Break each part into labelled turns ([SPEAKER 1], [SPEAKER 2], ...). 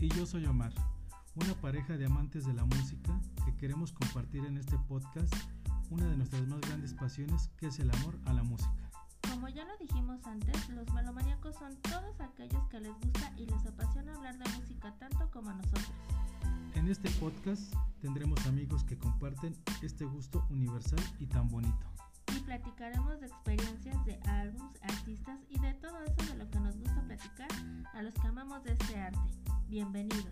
[SPEAKER 1] Y yo soy Omar, una pareja de amantes de la música que queremos compartir en este podcast una de nuestras más grandes pasiones que es el amor a la música.
[SPEAKER 2] Como ya lo dijimos antes, los melomaníacos son todos aquellos que les gusta y les apasiona hablar de música tanto como a nosotros.
[SPEAKER 1] En este podcast tendremos amigos que comparten este gusto universal y tan bonito.
[SPEAKER 2] Y platicaremos de experiencias de álbums, artistas y de todo eso de lo que nos gusta platicar a los que amamos de este arte. Bienvenidos.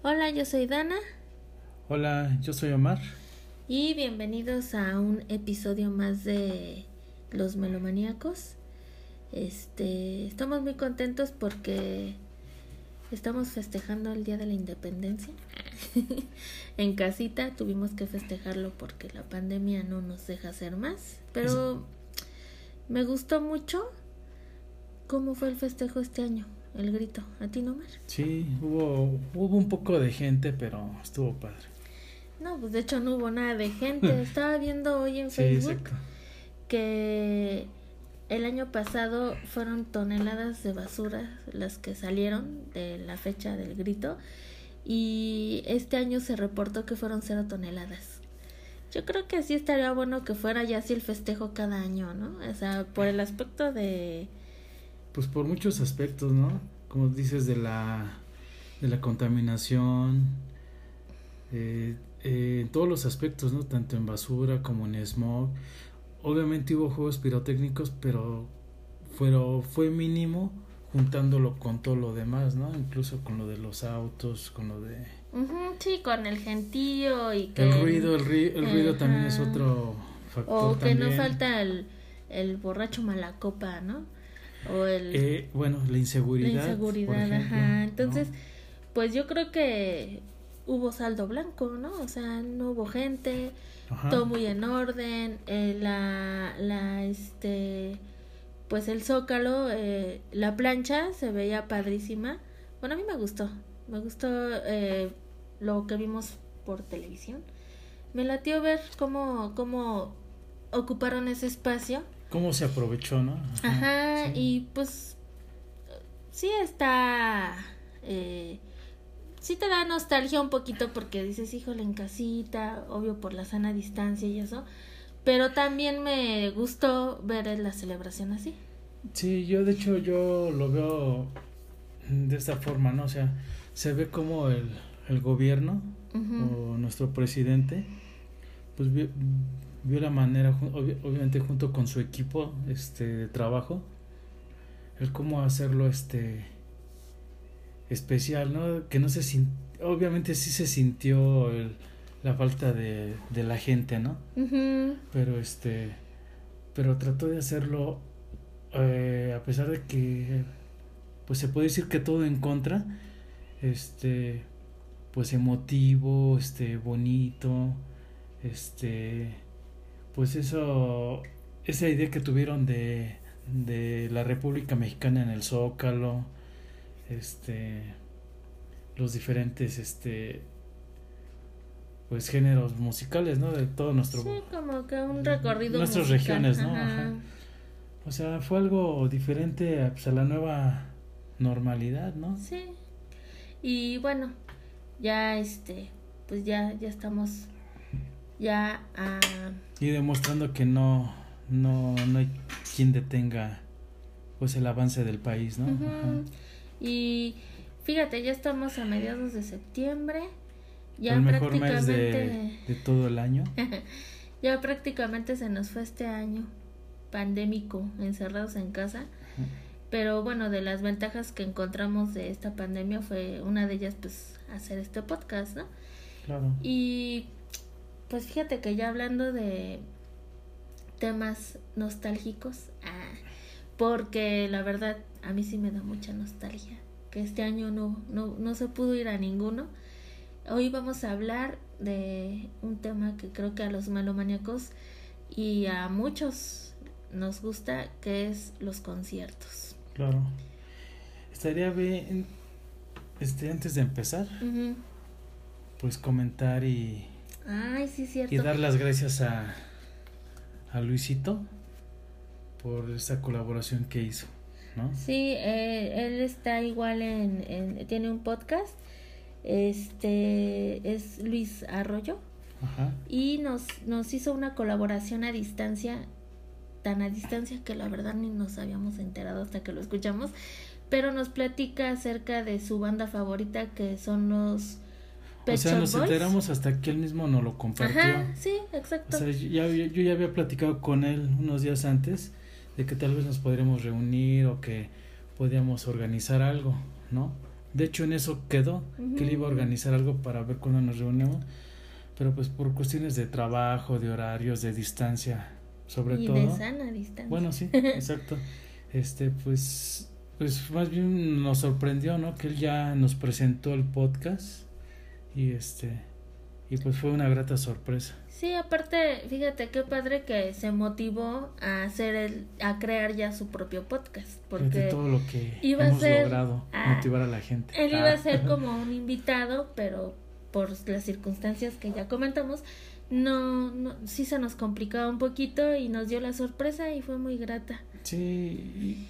[SPEAKER 2] Hola, yo soy Dana
[SPEAKER 1] Hola, yo soy Omar.
[SPEAKER 2] y bienvenidos a un episodio más de Los Melomaníacos. Este, estamos muy contentos porque estamos festejando el Día de la Independencia. en casita tuvimos que festejarlo porque la pandemia no nos deja hacer más, pero me gustó mucho cómo fue el festejo este año, el grito. ¿A ti no, Mar?
[SPEAKER 1] Sí, hubo, hubo un poco de gente, pero estuvo padre.
[SPEAKER 2] No, pues de hecho no hubo nada de gente. Estaba viendo hoy en Facebook que el año pasado fueron toneladas de basura las que salieron de la fecha del grito y este año se reportó que fueron cero toneladas. Yo creo que sí estaría bueno que fuera ya así el festejo cada año, ¿no? O sea, por el aspecto de...
[SPEAKER 1] Pues por muchos aspectos, ¿no? Como dices, de la, de la contaminación, eh, eh, en todos los aspectos, ¿no? Tanto en basura como en smog. Obviamente hubo juegos pirotécnicos, pero fueron, fue mínimo juntándolo con todo lo demás, ¿no? Incluso con lo de los autos, con lo de...
[SPEAKER 2] Ujú, sí, con el gentío y que...
[SPEAKER 1] El ruido, el, ri- el ruido también es otro factor
[SPEAKER 2] O que no falta el, el borracho malacopa, ¿no? O el...
[SPEAKER 1] Eh, bueno, la inseguridad.
[SPEAKER 2] La
[SPEAKER 1] por
[SPEAKER 2] inseguridad,
[SPEAKER 1] ejemplo,
[SPEAKER 2] ajá. Entonces,
[SPEAKER 1] ¿no?
[SPEAKER 2] pues yo creo que hubo saldo blanco, ¿no? O sea, no hubo gente,
[SPEAKER 1] Ajá.
[SPEAKER 2] todo muy en orden, eh, la, la, este, pues el zócalo, eh, la plancha se veía padrísima. Bueno, a mí me gustó, me gustó eh, lo que vimos por televisión. Me latió ver cómo, cómo ocuparon ese espacio.
[SPEAKER 1] ¿Cómo se aprovechó, no?
[SPEAKER 2] Ajá,
[SPEAKER 1] sí.
[SPEAKER 2] y pues sí está, eh, sí te da nostalgia un poquito porque dices, híjole, en casita, obvio por la sana distancia y eso, pero también me gustó ver la celebración así.
[SPEAKER 1] Sí, yo de hecho yo lo veo de esta forma, ¿no? O sea, se ve como el, el gobierno o nuestro presidente, pues vio, vio la manera, obviamente junto con su equipo este, de trabajo, el cómo hacerlo este especial, ¿no? Que no se sin- obviamente sí se sintió el- la falta de, de la gente, ¿no? Pero este pero trató de hacerlo eh, a pesar de que pues se puede decir que todo en contra este pues emotivo este bonito este pues eso esa idea que tuvieron de de la República Mexicana en el Zócalo este los diferentes este pues géneros musicales no de todo nuestro
[SPEAKER 2] Sí, como que un recorrido.
[SPEAKER 1] Nuestras
[SPEAKER 2] musical,
[SPEAKER 1] regiones, ¿no?
[SPEAKER 2] ajá.
[SPEAKER 1] Ajá. O sea, fue algo diferente a, pues, a la nueva normalidad, ¿no?
[SPEAKER 2] Sí. Y bueno, ya este, pues ya, ya estamos ya a
[SPEAKER 1] Y demostrando que no, no, no hay quien detenga pues el avance del país, ¿no? Ajá.
[SPEAKER 2] Y fíjate, ya estamos a mediados de septiembre. Ya
[SPEAKER 1] el mejor mes
[SPEAKER 2] prácticamente
[SPEAKER 1] de, de todo el año.
[SPEAKER 2] ya prácticamente se nos fue este año pandémico, encerrados en casa. Pero bueno, de las ventajas que encontramos de esta pandemia fue una de ellas pues hacer este podcast, ¿no?
[SPEAKER 1] Claro.
[SPEAKER 2] Y pues fíjate que ya hablando de temas nostálgicos, ah, porque la verdad a mí sí me da mucha nostalgia, que este año no, no, no se pudo ir a ninguno. Hoy vamos a hablar de un tema que creo que a los melomaníacos y a muchos nos gusta, que es los conciertos.
[SPEAKER 1] Claro. Estaría bien, este, antes de empezar, pues comentar y,
[SPEAKER 2] Ay, sí, cierto.
[SPEAKER 1] y dar las gracias a, a Luisito por esa colaboración que hizo, ¿no?
[SPEAKER 2] Sí, eh, él está igual en, en, tiene un podcast, este es Luis Arroyo
[SPEAKER 1] Ajá.
[SPEAKER 2] y nos, nos hizo una colaboración a distancia, tan a distancia que la verdad ni nos habíamos enterado hasta que lo escuchamos, pero nos platica acerca de su banda favorita que son los Pet
[SPEAKER 1] o sea,
[SPEAKER 2] Shop
[SPEAKER 1] nos
[SPEAKER 2] Boys.
[SPEAKER 1] enteramos hasta que él mismo nos lo compartió.
[SPEAKER 2] Ajá, sí,
[SPEAKER 1] O
[SPEAKER 2] exacto.
[SPEAKER 1] sea, yo ya, había- yo ya había platicado con él unos días antes de que tal vez nos podríamos reunir o que podíamos organizar algo, ¿no? De hecho, en eso quedó, que él iba a organizar algo para ver cuándo nos reunimos, pero pues por cuestiones de trabajo, de horarios, de distancia, sobre
[SPEAKER 2] y
[SPEAKER 1] todo.
[SPEAKER 2] de sana distancia.
[SPEAKER 1] Bueno, sí, exacto. Este, pues, pues más bien nos sorprendió, ¿no? Que él ya nos presentó el podcast y este, y pues fue una grata sorpresa.
[SPEAKER 2] Sí, aparte, fíjate qué padre que se motivó a hacer el, a crear ya su propio podcast,
[SPEAKER 1] de
[SPEAKER 2] porque
[SPEAKER 1] todo lo que
[SPEAKER 2] iba a
[SPEAKER 1] hemos
[SPEAKER 2] ser-
[SPEAKER 1] logrado
[SPEAKER 2] ah,
[SPEAKER 1] motivar a la gente.
[SPEAKER 2] él iba
[SPEAKER 1] Ah.
[SPEAKER 2] a ser como un invitado, pero por las circunstancias que ya comentamos, no, no, sí se nos complicaba un poquito y nos dio la sorpresa y fue muy grata.
[SPEAKER 1] Sí,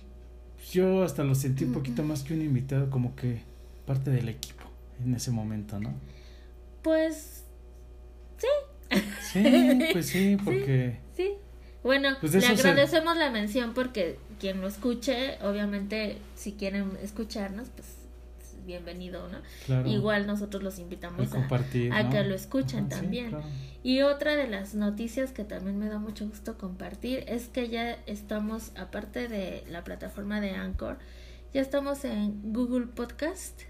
[SPEAKER 1] yo hasta lo sentí un poquito más que un invitado, como que parte del equipo en ese momento, ¿no?
[SPEAKER 2] Pues
[SPEAKER 1] Sí, pues sí, porque
[SPEAKER 2] sí. Bueno,
[SPEAKER 1] Pues
[SPEAKER 2] le
[SPEAKER 1] se-
[SPEAKER 2] agradecemos la mención porque quien lo escuche, obviamente, si quieren escucharnos, pues bienvenido, ¿no?
[SPEAKER 1] claro,
[SPEAKER 2] Igual nosotros los invitamos a,
[SPEAKER 1] compartir,
[SPEAKER 2] a
[SPEAKER 1] ¿no?
[SPEAKER 2] que lo escuchen
[SPEAKER 1] Ajá, sí,
[SPEAKER 2] también.
[SPEAKER 1] claro.
[SPEAKER 2] Y otra de las noticias que también me da mucho gusto compartir es que ya estamos, aparte de la plataforma de Anchor, ya estamos en Google Podcast.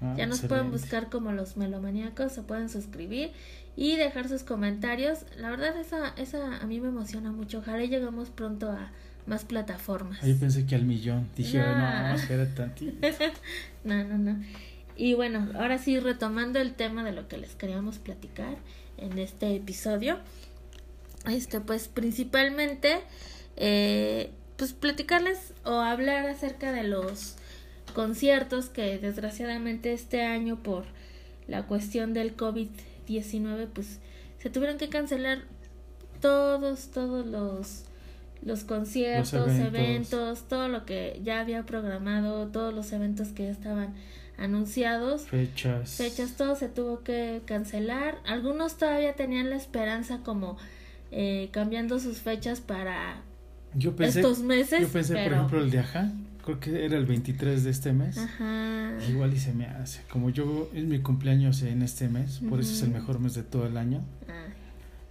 [SPEAKER 1] Ah,
[SPEAKER 2] Ya nos pueden buscar como los melomaníacos, se pueden suscribir y dejar sus comentarios. La verdad, esa, esa a mí me emociona mucho. Ojalá lleguemos pronto a más plataformas.
[SPEAKER 1] Ahí pensé que al millón. Dije,
[SPEAKER 2] No.
[SPEAKER 1] no, espera tantito.
[SPEAKER 2] No, no, no. Y bueno, ahora sí, retomando el tema de lo que les queríamos platicar en este episodio. Este, pues principalmente, eh, pues platicarles o hablar acerca de los conciertos que desgraciadamente este año por la cuestión del COVID-19, pues se tuvieron que cancelar todos, todos los, los conciertos,
[SPEAKER 1] Los
[SPEAKER 2] eventos.
[SPEAKER 1] eventos.
[SPEAKER 2] todo lo que ya había programado, todos los eventos que ya estaban anunciados,
[SPEAKER 1] Fechas.
[SPEAKER 2] fechas, todo se tuvo que cancelar. Algunos todavía tenían la esperanza como eh, cambiando sus fechas para
[SPEAKER 1] Yo pensé,
[SPEAKER 2] estos meses.
[SPEAKER 1] yo pensé por ejemplo, el de Ajá. Creo que era el 23 de este mes.
[SPEAKER 2] Ajá.
[SPEAKER 1] Igual y se me hace. Como yo, es mi cumpleaños en este mes, por eso es el mejor mes de todo el año.
[SPEAKER 2] Ah,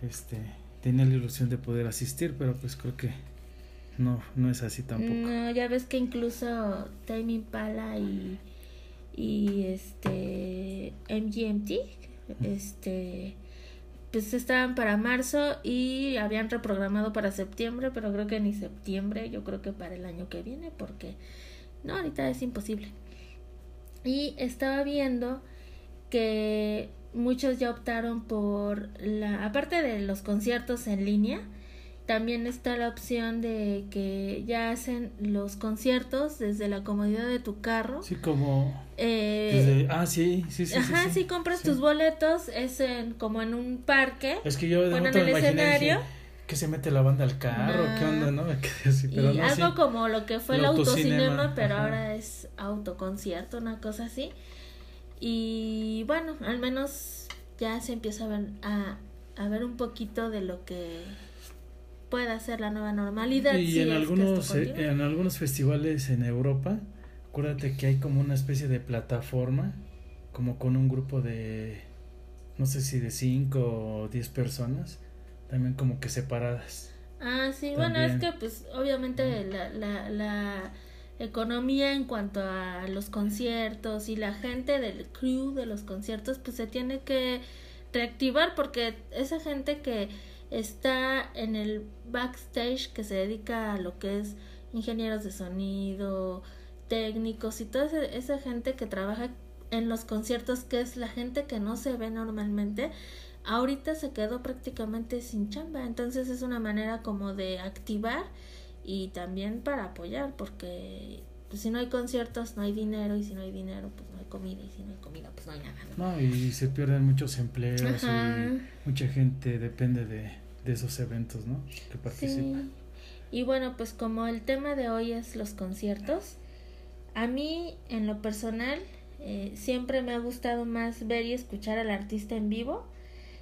[SPEAKER 1] Este, tenía la ilusión de poder asistir, pero pues creo que no, no es así tampoco.
[SPEAKER 2] No, ya ves que incluso Tame Impala y, y este MGMT, este, pues estaban para marzo y habían reprogramado para septiembre, pero creo que ni septiembre, yo creo que para el año que viene, porque no, ahorita es imposible. Y estaba viendo que muchos ya optaron por la, aparte de los conciertos en línea, también está la opción de que ya hacen los conciertos desde la comodidad de tu carro.
[SPEAKER 1] Sí, como
[SPEAKER 2] Eh,
[SPEAKER 1] desde, ah, sí, sí, sí. sí,
[SPEAKER 2] ajá,
[SPEAKER 1] sí,
[SPEAKER 2] si compras tus boletos es en, como en un parque
[SPEAKER 1] Es que yo de
[SPEAKER 2] ponen el escenario.
[SPEAKER 1] dije, que se mete la banda al carro. ¿qué onda, no? Así, pero
[SPEAKER 2] y
[SPEAKER 1] no,
[SPEAKER 2] algo como lo que fue el,
[SPEAKER 1] El
[SPEAKER 2] autocinema,
[SPEAKER 1] autocinema,
[SPEAKER 2] pero
[SPEAKER 1] ajá.
[SPEAKER 2] ahora es autoconcierto, una cosa así. Y bueno, al menos ya se empieza a ver, a, a ver un poquito de lo que pueda ser la nueva normalidad.
[SPEAKER 1] Y
[SPEAKER 2] si
[SPEAKER 1] en algunos, eh, en algunos festivales en Europa, acuérdate que hay como una especie de plataforma, como con un grupo de, no sé si de 5 o 10 personas, también como que separadas.
[SPEAKER 2] Ah, sí, bueno, es que pues obviamente la, la, la economía en cuanto a los conciertos y la gente del crew de los conciertos pues se tiene que reactivar porque esa gente que está en el backstage que se dedica a lo que es ingenieros de sonido, técnicos y toda esa, gente que trabaja en los conciertos que es la gente que no se ve normalmente ahorita se quedó prácticamente sin chamba, entonces es una manera como de activar y también para apoyar, porque pues, si no hay conciertos no hay dinero y si no hay dinero pues no hay comida y si no hay comida pues no hay nada. ¿no?
[SPEAKER 1] No, y se pierden muchos empleos
[SPEAKER 2] Ajá.
[SPEAKER 1] y mucha gente depende de, de esos eventos, ¿no? Que participan.
[SPEAKER 2] Sí. Y bueno, pues como el tema de hoy es los conciertos, a mí en lo personal eh, siempre me ha gustado más ver y escuchar al artista en vivo.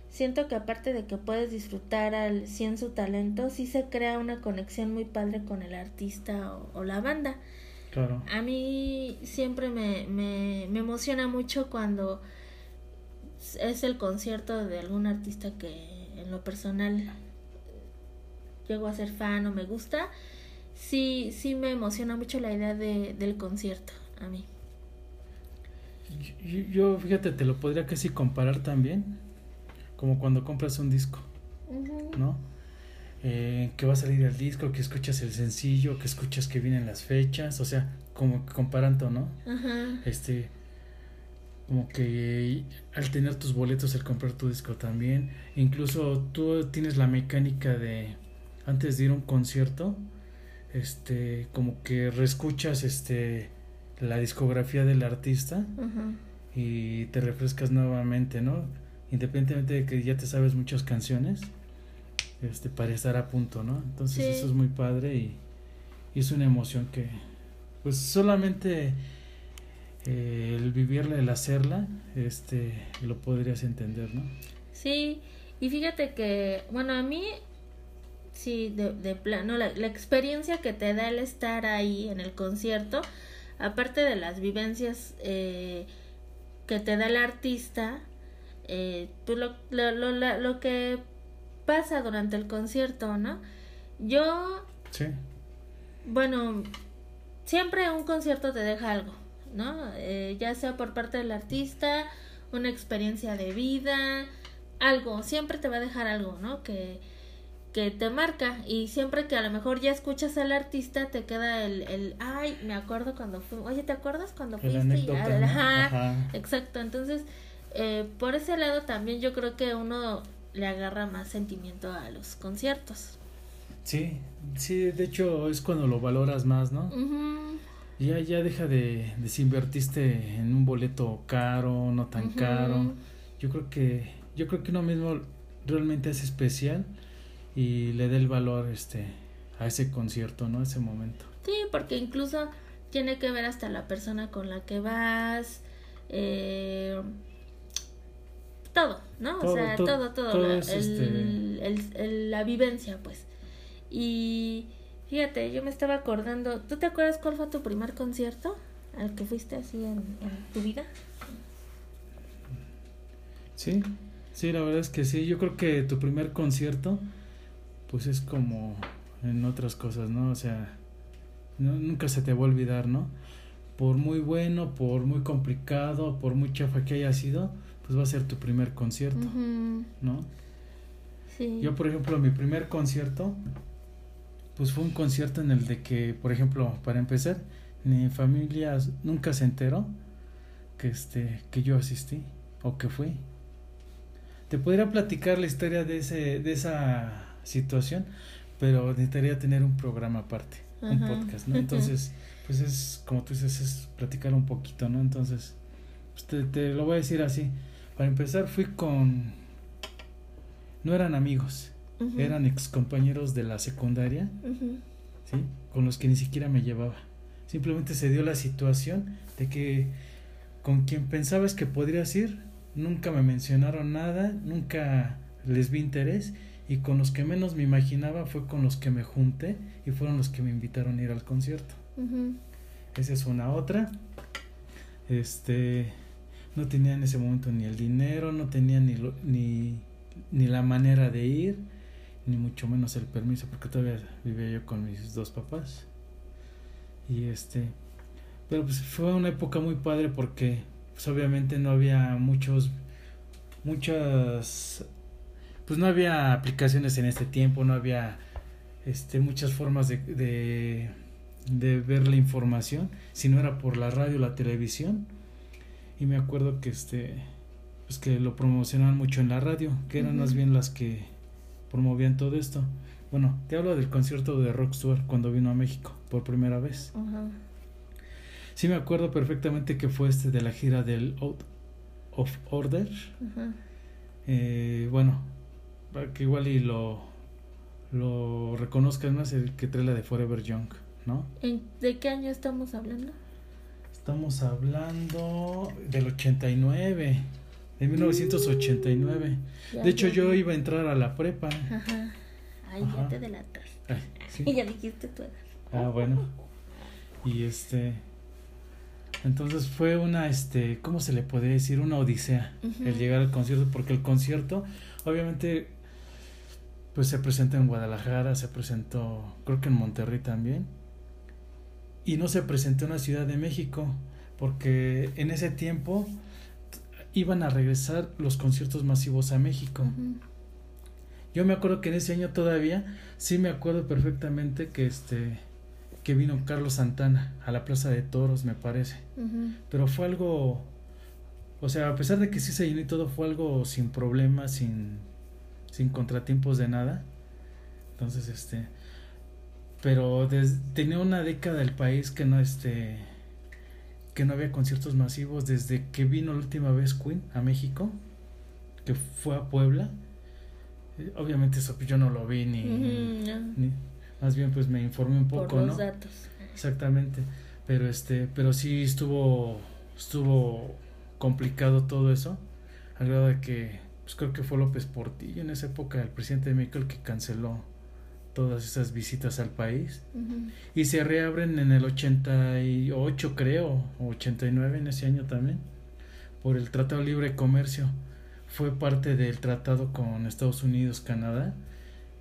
[SPEAKER 2] Siento que aparte de que puedes disfrutar al 100 su talento, sí se crea una conexión muy padre con el artista o, la banda.
[SPEAKER 1] Claro.
[SPEAKER 2] A mí siempre me, me, me emociona mucho cuando es el concierto de algún artista que en lo personal llego a ser fan o me gusta, sí, sí me emociona mucho la idea de, del concierto a mí.
[SPEAKER 1] Yo, fíjate, te lo podría casi comparar también, como cuando compras un disco, ¿no? Eh, que va a salir el disco, que escuchas el sencillo, que escuchas que vienen las fechas, o sea, como comparando, ¿no? Este, como que al tener tus boletos, al comprar tu disco también, incluso tú tienes la mecánica de antes de ir a un concierto, este, como que reescuchas este la discografía del artista y te refrescas nuevamente, ¿no? Independientemente de que ya te sabes muchas canciones, este, para estar a punto, ¿no? Entonces eso es muy padre y, y es una emoción que, pues solamente eh, el vivirla, el hacerla, este, lo podrías entender, ¿no?
[SPEAKER 2] Sí, y fíjate que, bueno, a mí, sí, de, de plano, la, la, experiencia que te da el estar ahí en el concierto, aparte de las vivencias eh, que te da el artista, eh, tú lo, lo, lo, lo, que pasa durante el concierto, ¿no? Yo,
[SPEAKER 1] sí.
[SPEAKER 2] bueno, siempre un concierto te deja algo. ¿no? Eh, ya sea por parte del artista, una experiencia de vida, algo, siempre te va a dejar algo, ¿no? Que, que te marca y siempre que a lo mejor ya escuchas al artista te queda el, el ay, me acuerdo cuando fui, oye, ¿te acuerdas cuando fuiste? ajá, exacto, entonces eh, por ese lado también yo creo que uno le agarra más sentimiento a los conciertos.
[SPEAKER 1] Sí, sí, de hecho es cuando lo valoras más, ¿no? ya, ya deja de, de si invertiste en un boleto caro, no tan caro. Yo creo que, yo creo que uno mismo realmente es especial y le da el valor este a ese concierto, ¿no? A ese momento.
[SPEAKER 2] Sí, porque incluso tiene que ver hasta la persona con la que vas, eh, todo, ¿no? o sea, todo, todo, la, este el, la vivencia, pues. Y Fíjate, yo me estaba acordando, ¿tú te acuerdas cuál fue tu primer concierto al que fuiste así en, tu vida?
[SPEAKER 1] Sí, sí, la verdad es que sí. Yo creo que tu primer concierto, pues es como en otras cosas, ¿no? O sea, nunca se te va a olvidar, ¿no? Por muy bueno, por muy complicado, por muy chafa que haya sido, pues va a ser tu primer concierto, ¿no?
[SPEAKER 2] Sí.
[SPEAKER 1] Yo, por ejemplo, mi primer concierto pues fue un concierto en el de que, por ejemplo, para empezar, mi familia nunca se enteró que este que yo asistí o que fui. Te podría platicar la historia de ese de esa situación, pero necesitaría tener un programa aparte, un podcast, ¿no? Entonces, pues es como tú dices, es platicar un poquito, ¿no? Entonces, pues te, te lo voy a decir así. Para empezar, fui con no eran amigos, eran ex compañeros de la secundaria, ¿sí? Con los que ni siquiera me llevaba. Simplemente se dio la situación de que con quien pensabas que podrías ir, nunca me mencionaron nada, nunca les vi interés y con los que menos me imaginaba fue con los que me junté y fueron los que me invitaron a ir al concierto. Esa es una otra. Este no tenía en ese momento ni el dinero, no tenía ni ni, ni la manera de ir ni mucho menos el permiso, porque todavía vivía yo con mis dos papás. Y este, pero pues fue una época muy padre porque pues obviamente no había muchos, muchas, pues no había aplicaciones en este tiempo, no había este, muchas formas de, de, de ver la información, si no era por la radio, la televisión. Y me acuerdo que este, pues que lo promocionaban mucho en la radio, que eran más bien las que promovían todo esto. Bueno, te hablo del concierto de Rockstar cuando vino a México por primera vez. Sí me acuerdo perfectamente que fue este de la gira del Out of Order. Eh, bueno, que igual y lo, lo reconozcas más el que trae la de Forever Young, ¿no?
[SPEAKER 2] ¿De qué año estamos hablando?
[SPEAKER 1] Estamos hablando del 89, de 1989. de hecho, yo iba a entrar a la prepa.
[SPEAKER 2] Ajá. Ay, ya te delatas. Y ya dijiste tu edad.
[SPEAKER 1] Ah, bueno. Y este. Entonces fue una, este, ¿cómo se le podría decir? Una odisea el llegar al concierto, porque el concierto, obviamente, pues se presenta en Guadalajara, se presentó, creo que en Monterrey también, y no se presentó en la Ciudad de México, porque en ese tiempo iban a regresar los conciertos masivos a México. Yo me acuerdo que en ese año todavía, sí me acuerdo perfectamente que este que vino Carlos Santana a la Plaza de Toros, me parece. Pero fue algo, o sea, a pesar de que sí se llenó y todo, fue algo sin problemas, sin, sin contratiempos de nada. Entonces, este, pero tenía una década el país que no, este, que no había conciertos masivos desde que vino la última vez Queen a México, que fue a Puebla. Eh, obviamente eso yo no lo vi ni, ni más bien pues me informé un poco, Por los datos. Exactamente, pero este, pero sí estuvo, estuvo complicado todo eso, al grado de que, pues creo que fue López Portillo en esa época, el presidente de México, el que canceló todas esas visitas al país. Y se reabren en el 88 creo, o 89 en ese año también, por el Tratado Libre de Comercio. Fue parte del tratado con Estados Unidos, Canadá,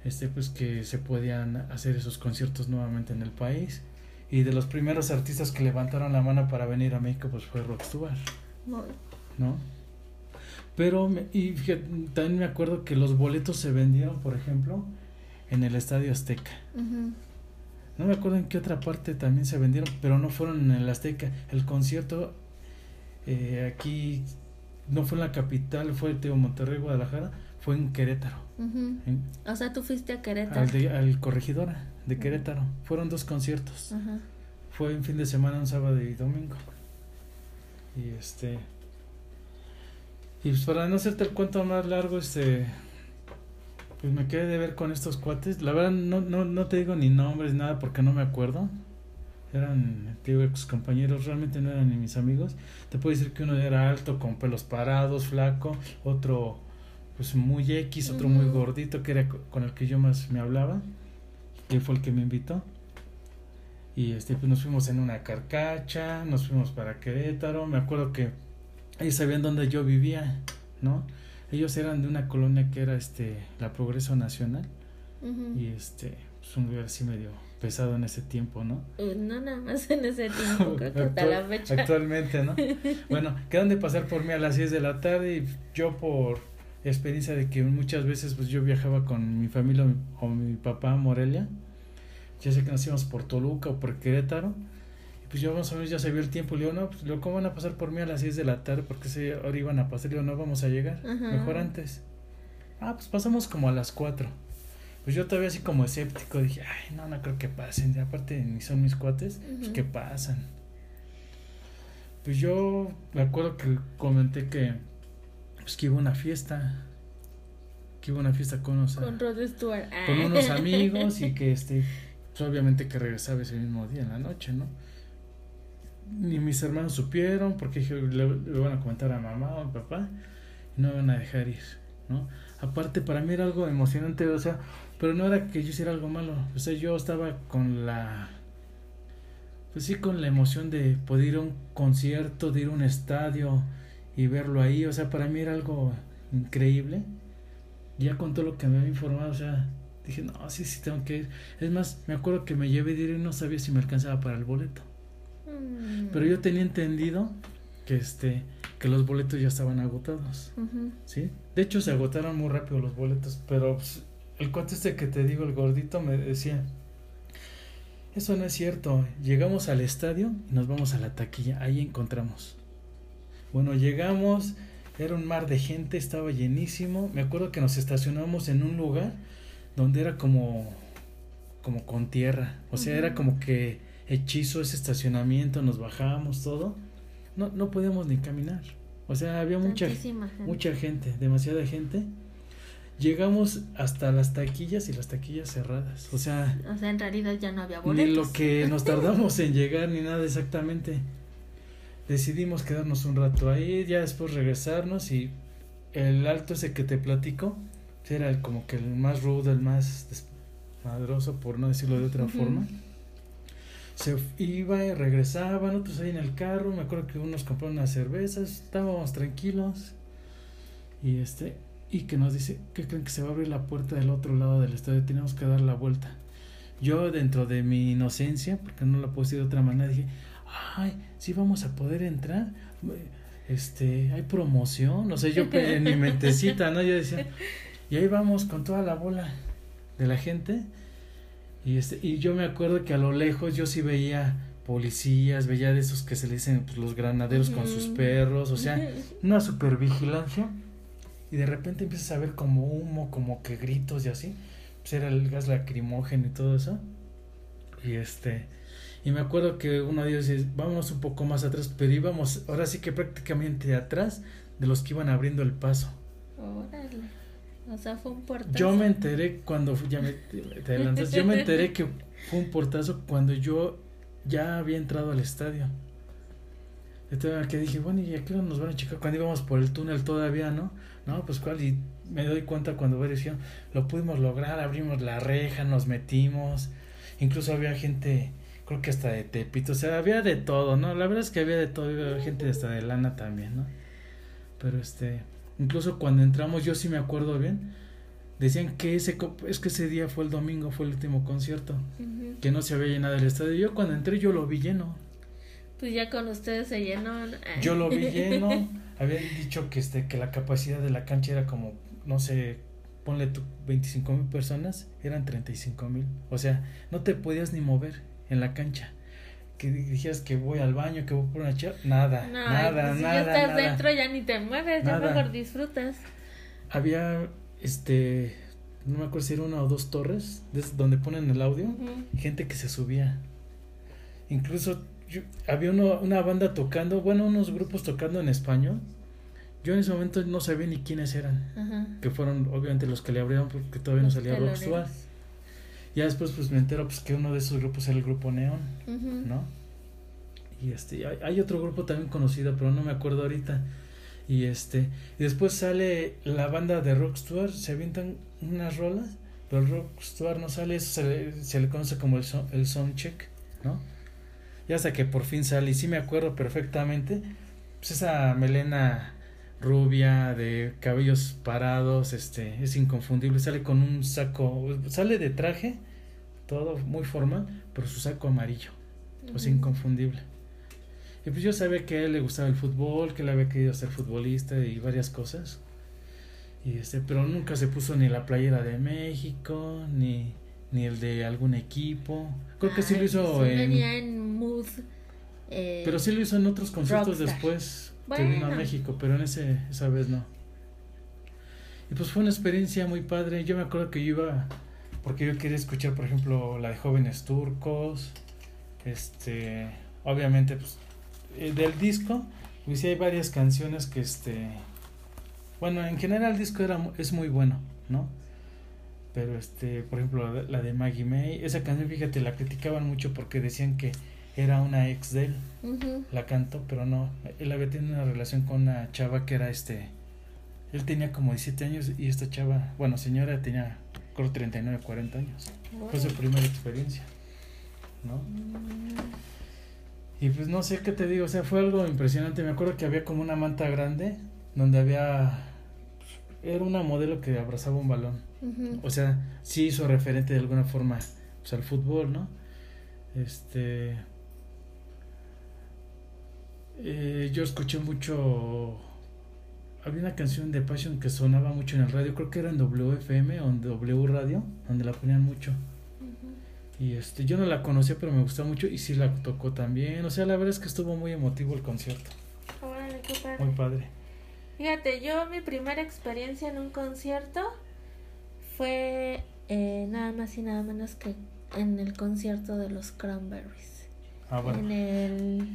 [SPEAKER 1] este pues que se podían hacer esos conciertos nuevamente en el país. Y de los primeros artistas que levantaron la mano para venir a México pues fue Rod Stewart no pero y también me acuerdo que los boletos se vendieron por ejemplo en el Estadio Azteca no me acuerdo en qué otra parte también se vendieron pero no fueron en el Azteca el concierto eh, aquí no fue en la capital fue Teo Monterrey Guadalajara fue en Querétaro.
[SPEAKER 2] o sea, tú fuiste a Querétaro.
[SPEAKER 1] Al, al Corregidora de Querétaro. Fueron dos conciertos. Fue en fin de semana, un sábado y domingo. Y este. Y pues para no hacerte el cuento más largo, este. Pues me quedé de ver con estos cuates. La verdad, no, no, no te digo ni nombres, nada, porque no me acuerdo. Eran, te digo, ex compañeros, realmente no eran ni mis amigos. Te puedo decir que uno era alto, con pelos parados, flaco, otro pues muy X, otro muy gordito, que era con el que yo más me hablaba, que fue el que me invitó. Y este, pues nos fuimos en una carcacha, nos fuimos para Querétaro, me acuerdo que ellos sabían dónde yo vivía, ¿no? Ellos eran de una colonia que era este la Progreso Nacional y este pues un lugar así medio pesado en ese tiempo, ¿no?
[SPEAKER 2] Eh, no nada más en ese tiempo, creo que hasta la fecha.
[SPEAKER 1] Actualmente, ¿no? bueno, quedan de pasar por mí a las 6 de la tarde y yo por experiencia de que muchas veces pues yo viajaba con mi familia o mi, papá a Morelia, ya sé que nos íbamos por Toluca o por Querétaro, pues yo más o menos ya sabía el tiempo, le digo, no, pues ¿cómo van a pasar por mí a las 6 de la tarde? Porque si ahora iban a pasar, le digo, no vamos a llegar, mejor antes. Ah, pues pasamos como a las 4. Pues yo todavía así como escéptico dije, ay, no, no creo que pasen, y aparte ni son mis cuates, pues que pasan. Pues yo me acuerdo que comenté que pues que iba a una fiesta. Que iba a una fiesta con unos,
[SPEAKER 2] con,
[SPEAKER 1] con unos amigos y que este, pues obviamente que regresaba ese mismo día en la noche, ¿no? Ni mis hermanos supieron porque le, le van a comentar a mamá o a papá y no me van a dejar ir, ¿no? Aparte para mí era algo emocionante, o sea, pero no era que yo hiciera algo malo, o sea, yo estaba con la pues sí con la emoción de poder ir a un concierto, de ir a un estadio, y verlo ahí, o sea, para mí era algo increíble. Ya con todo lo que me había informado, o sea, dije, no, sí, sí, tengo que ir. Es más, me acuerdo que me llevé ir y no sabía si me alcanzaba para el boleto. Mm. Pero yo tenía entendido que este que los boletos ya estaban agotados. ¿Sí? De hecho se agotaron muy rápido los boletos, pero pues, el cuate este que te digo, el gordito me decía, "Eso no es cierto. Llegamos al estadio y nos vamos a la taquilla, ahí encontramos." Bueno, llegamos, era un mar de gente, estaba llenísimo. Me acuerdo que nos estacionamos en un lugar donde era como como con tierra, o sea, era como que hechizo ese estacionamiento, nos bajábamos todo. No no podíamos ni caminar. O sea, había mucha gente. mucha gente, demasiada gente. llegamos hasta las taquillas y las taquillas cerradas. O sea,
[SPEAKER 2] o sea, en realidad ya no había boletos.
[SPEAKER 1] Ni lo que nos tardamos en llegar ni nada exactamente. Decidimos quedarnos un rato ahí, ya después regresarnos y el alto ese que te platico era el, como que el más rudo, el más desmadroso, por no decirlo de otra forma. Se iba y regresaba, nosotros ahí en el carro, me acuerdo que unos compraron unas cervezas, estábamos tranquilos. Y este, y que nos dice que creen que se va a abrir la puerta del otro lado del estadio, tenemos que dar la vuelta. Yo dentro de mi inocencia, porque no la puedo decir de otra manera, dije, ay, sí vamos a poder entrar, este, hay promoción, no sé, yo en mi mentecita, ¿no? Yo decía, y ahí vamos con toda la bola de la gente, y este, y yo me acuerdo que a lo lejos yo sí veía policías, veía de esos que se le dicen pues, los granaderos con sus perros, o sea, una supervigilancia y de repente empiezas a ver como humo, como que gritos y así. Pues era el gas lacrimógeno y todo eso. Y este, y me acuerdo que uno de ellos dice, vámonos un poco más atrás, pero íbamos ahora sí que prácticamente atrás de los que iban abriendo el paso.
[SPEAKER 2] Órale. O sea, fue un portazo.
[SPEAKER 1] Yo me enteré cuando ya me te adelantas, yo me enteré que fue un portazo cuando yo ya había entrado al estadio. Que dije, bueno, ¿y a nos van a checar? Cuando íbamos por el túnel todavía, ¿no? No, pues cuál, y me doy cuenta cuando voy diciendo, lo pudimos lograr, abrimos la reja, nos metimos, incluso había gente, creo que hasta de Tepito, o sea, había de todo, ¿no? La verdad es que había de todo, había gente hasta de lana también, ¿no? Pero este, incluso cuando entramos, yo sí me acuerdo bien, decían que ese, es que ese día fue el domingo, fue el último concierto, que no se había llenado el estadio. Yo cuando entré, yo lo vi lleno.
[SPEAKER 2] Pues ya con ustedes se llenó.
[SPEAKER 1] Yo lo vi lleno. Habían dicho que este que la capacidad de la cancha era como, no sé, ponle tú 25 mil personas, eran 35 mil. O sea, no te podías ni mover en la cancha. Que dijeras que voy al baño, que voy por una charla. Nada, nada, nada. Si ya
[SPEAKER 2] estás dentro, ya ni te mueves, ya mejor disfrutas.
[SPEAKER 1] Había, este, no me acuerdo si era una o dos torres, donde ponen el audio, gente que se subía. Incluso había uno, una banda tocando, bueno, unos grupos tocando en español. Yo en ese momento no sabía ni quiénes eran, que fueron obviamente los que le abrieron porque todavía no salía Rockstar. Ya después pues me entero pues que uno de esos grupos era el grupo Neon, ¿no? Y este, hay, otro grupo también conocido, pero no me acuerdo ahorita. Y este, y después sale la banda de Rockstar, se avientan unas rolas, pero el Rockstar no sale, eso se le, se le conoce como el, son, el soundcheck, ¿no? Y hasta que por fin sale, y sí me acuerdo perfectamente, pues esa melena rubia de cabellos parados, este, es inconfundible, sale con un saco, sale de traje, todo muy formal, pero su saco amarillo, pues inconfundible. Y pues yo sabía que a él le gustaba el fútbol, que él había querido ser futbolista y varias cosas. Y este, pero nunca se puso ni la playera de México, ni, ni el de algún equipo. Creo que sí lo hizo
[SPEAKER 2] en eh,
[SPEAKER 1] pero sí lo hizo en otros conciertos después que vino a México, pero en ese esa vez no. Y pues fue una experiencia muy padre. Yo me acuerdo que yo iba porque yo quería escuchar, por ejemplo, la de Jóvenes Turcos. Este, obviamente pues eh, del disco, pues sí hay varias canciones que este bueno, en general el disco era es muy bueno, ¿no? Pero este, por ejemplo, la de Maggie May, esa canción, fíjate, la criticaban mucho porque decían que era una ex de él. La cantó, pero no. Él había tenido una relación con una chava que era este. Él tenía como 17 años y esta chava, bueno, señora tenía, creo, 39, 40 años. Fue su primera experiencia, ¿no? Mm. Y pues no sé qué te digo, o sea, fue algo impresionante. Me acuerdo que había como una manta grande donde había. Era una modelo que abrazaba un balón. O sea, sí hizo referente de alguna forma pues, al fútbol, ¿no? Este. Eh, yo escuché mucho. Había una canción de Passion que sonaba mucho en el radio, creo que era en WFM o en W Radio, donde la ponían mucho. Y este, yo no la conocía, pero me gustó mucho y sí la tocó también. O sea, la verdad es que estuvo muy emotivo el concierto. Muy padre.
[SPEAKER 2] Fíjate, yo mi primera experiencia en un concierto fue eh, nada más y nada menos que en el concierto de los Cranberries.
[SPEAKER 1] Ah, bueno.
[SPEAKER 2] En el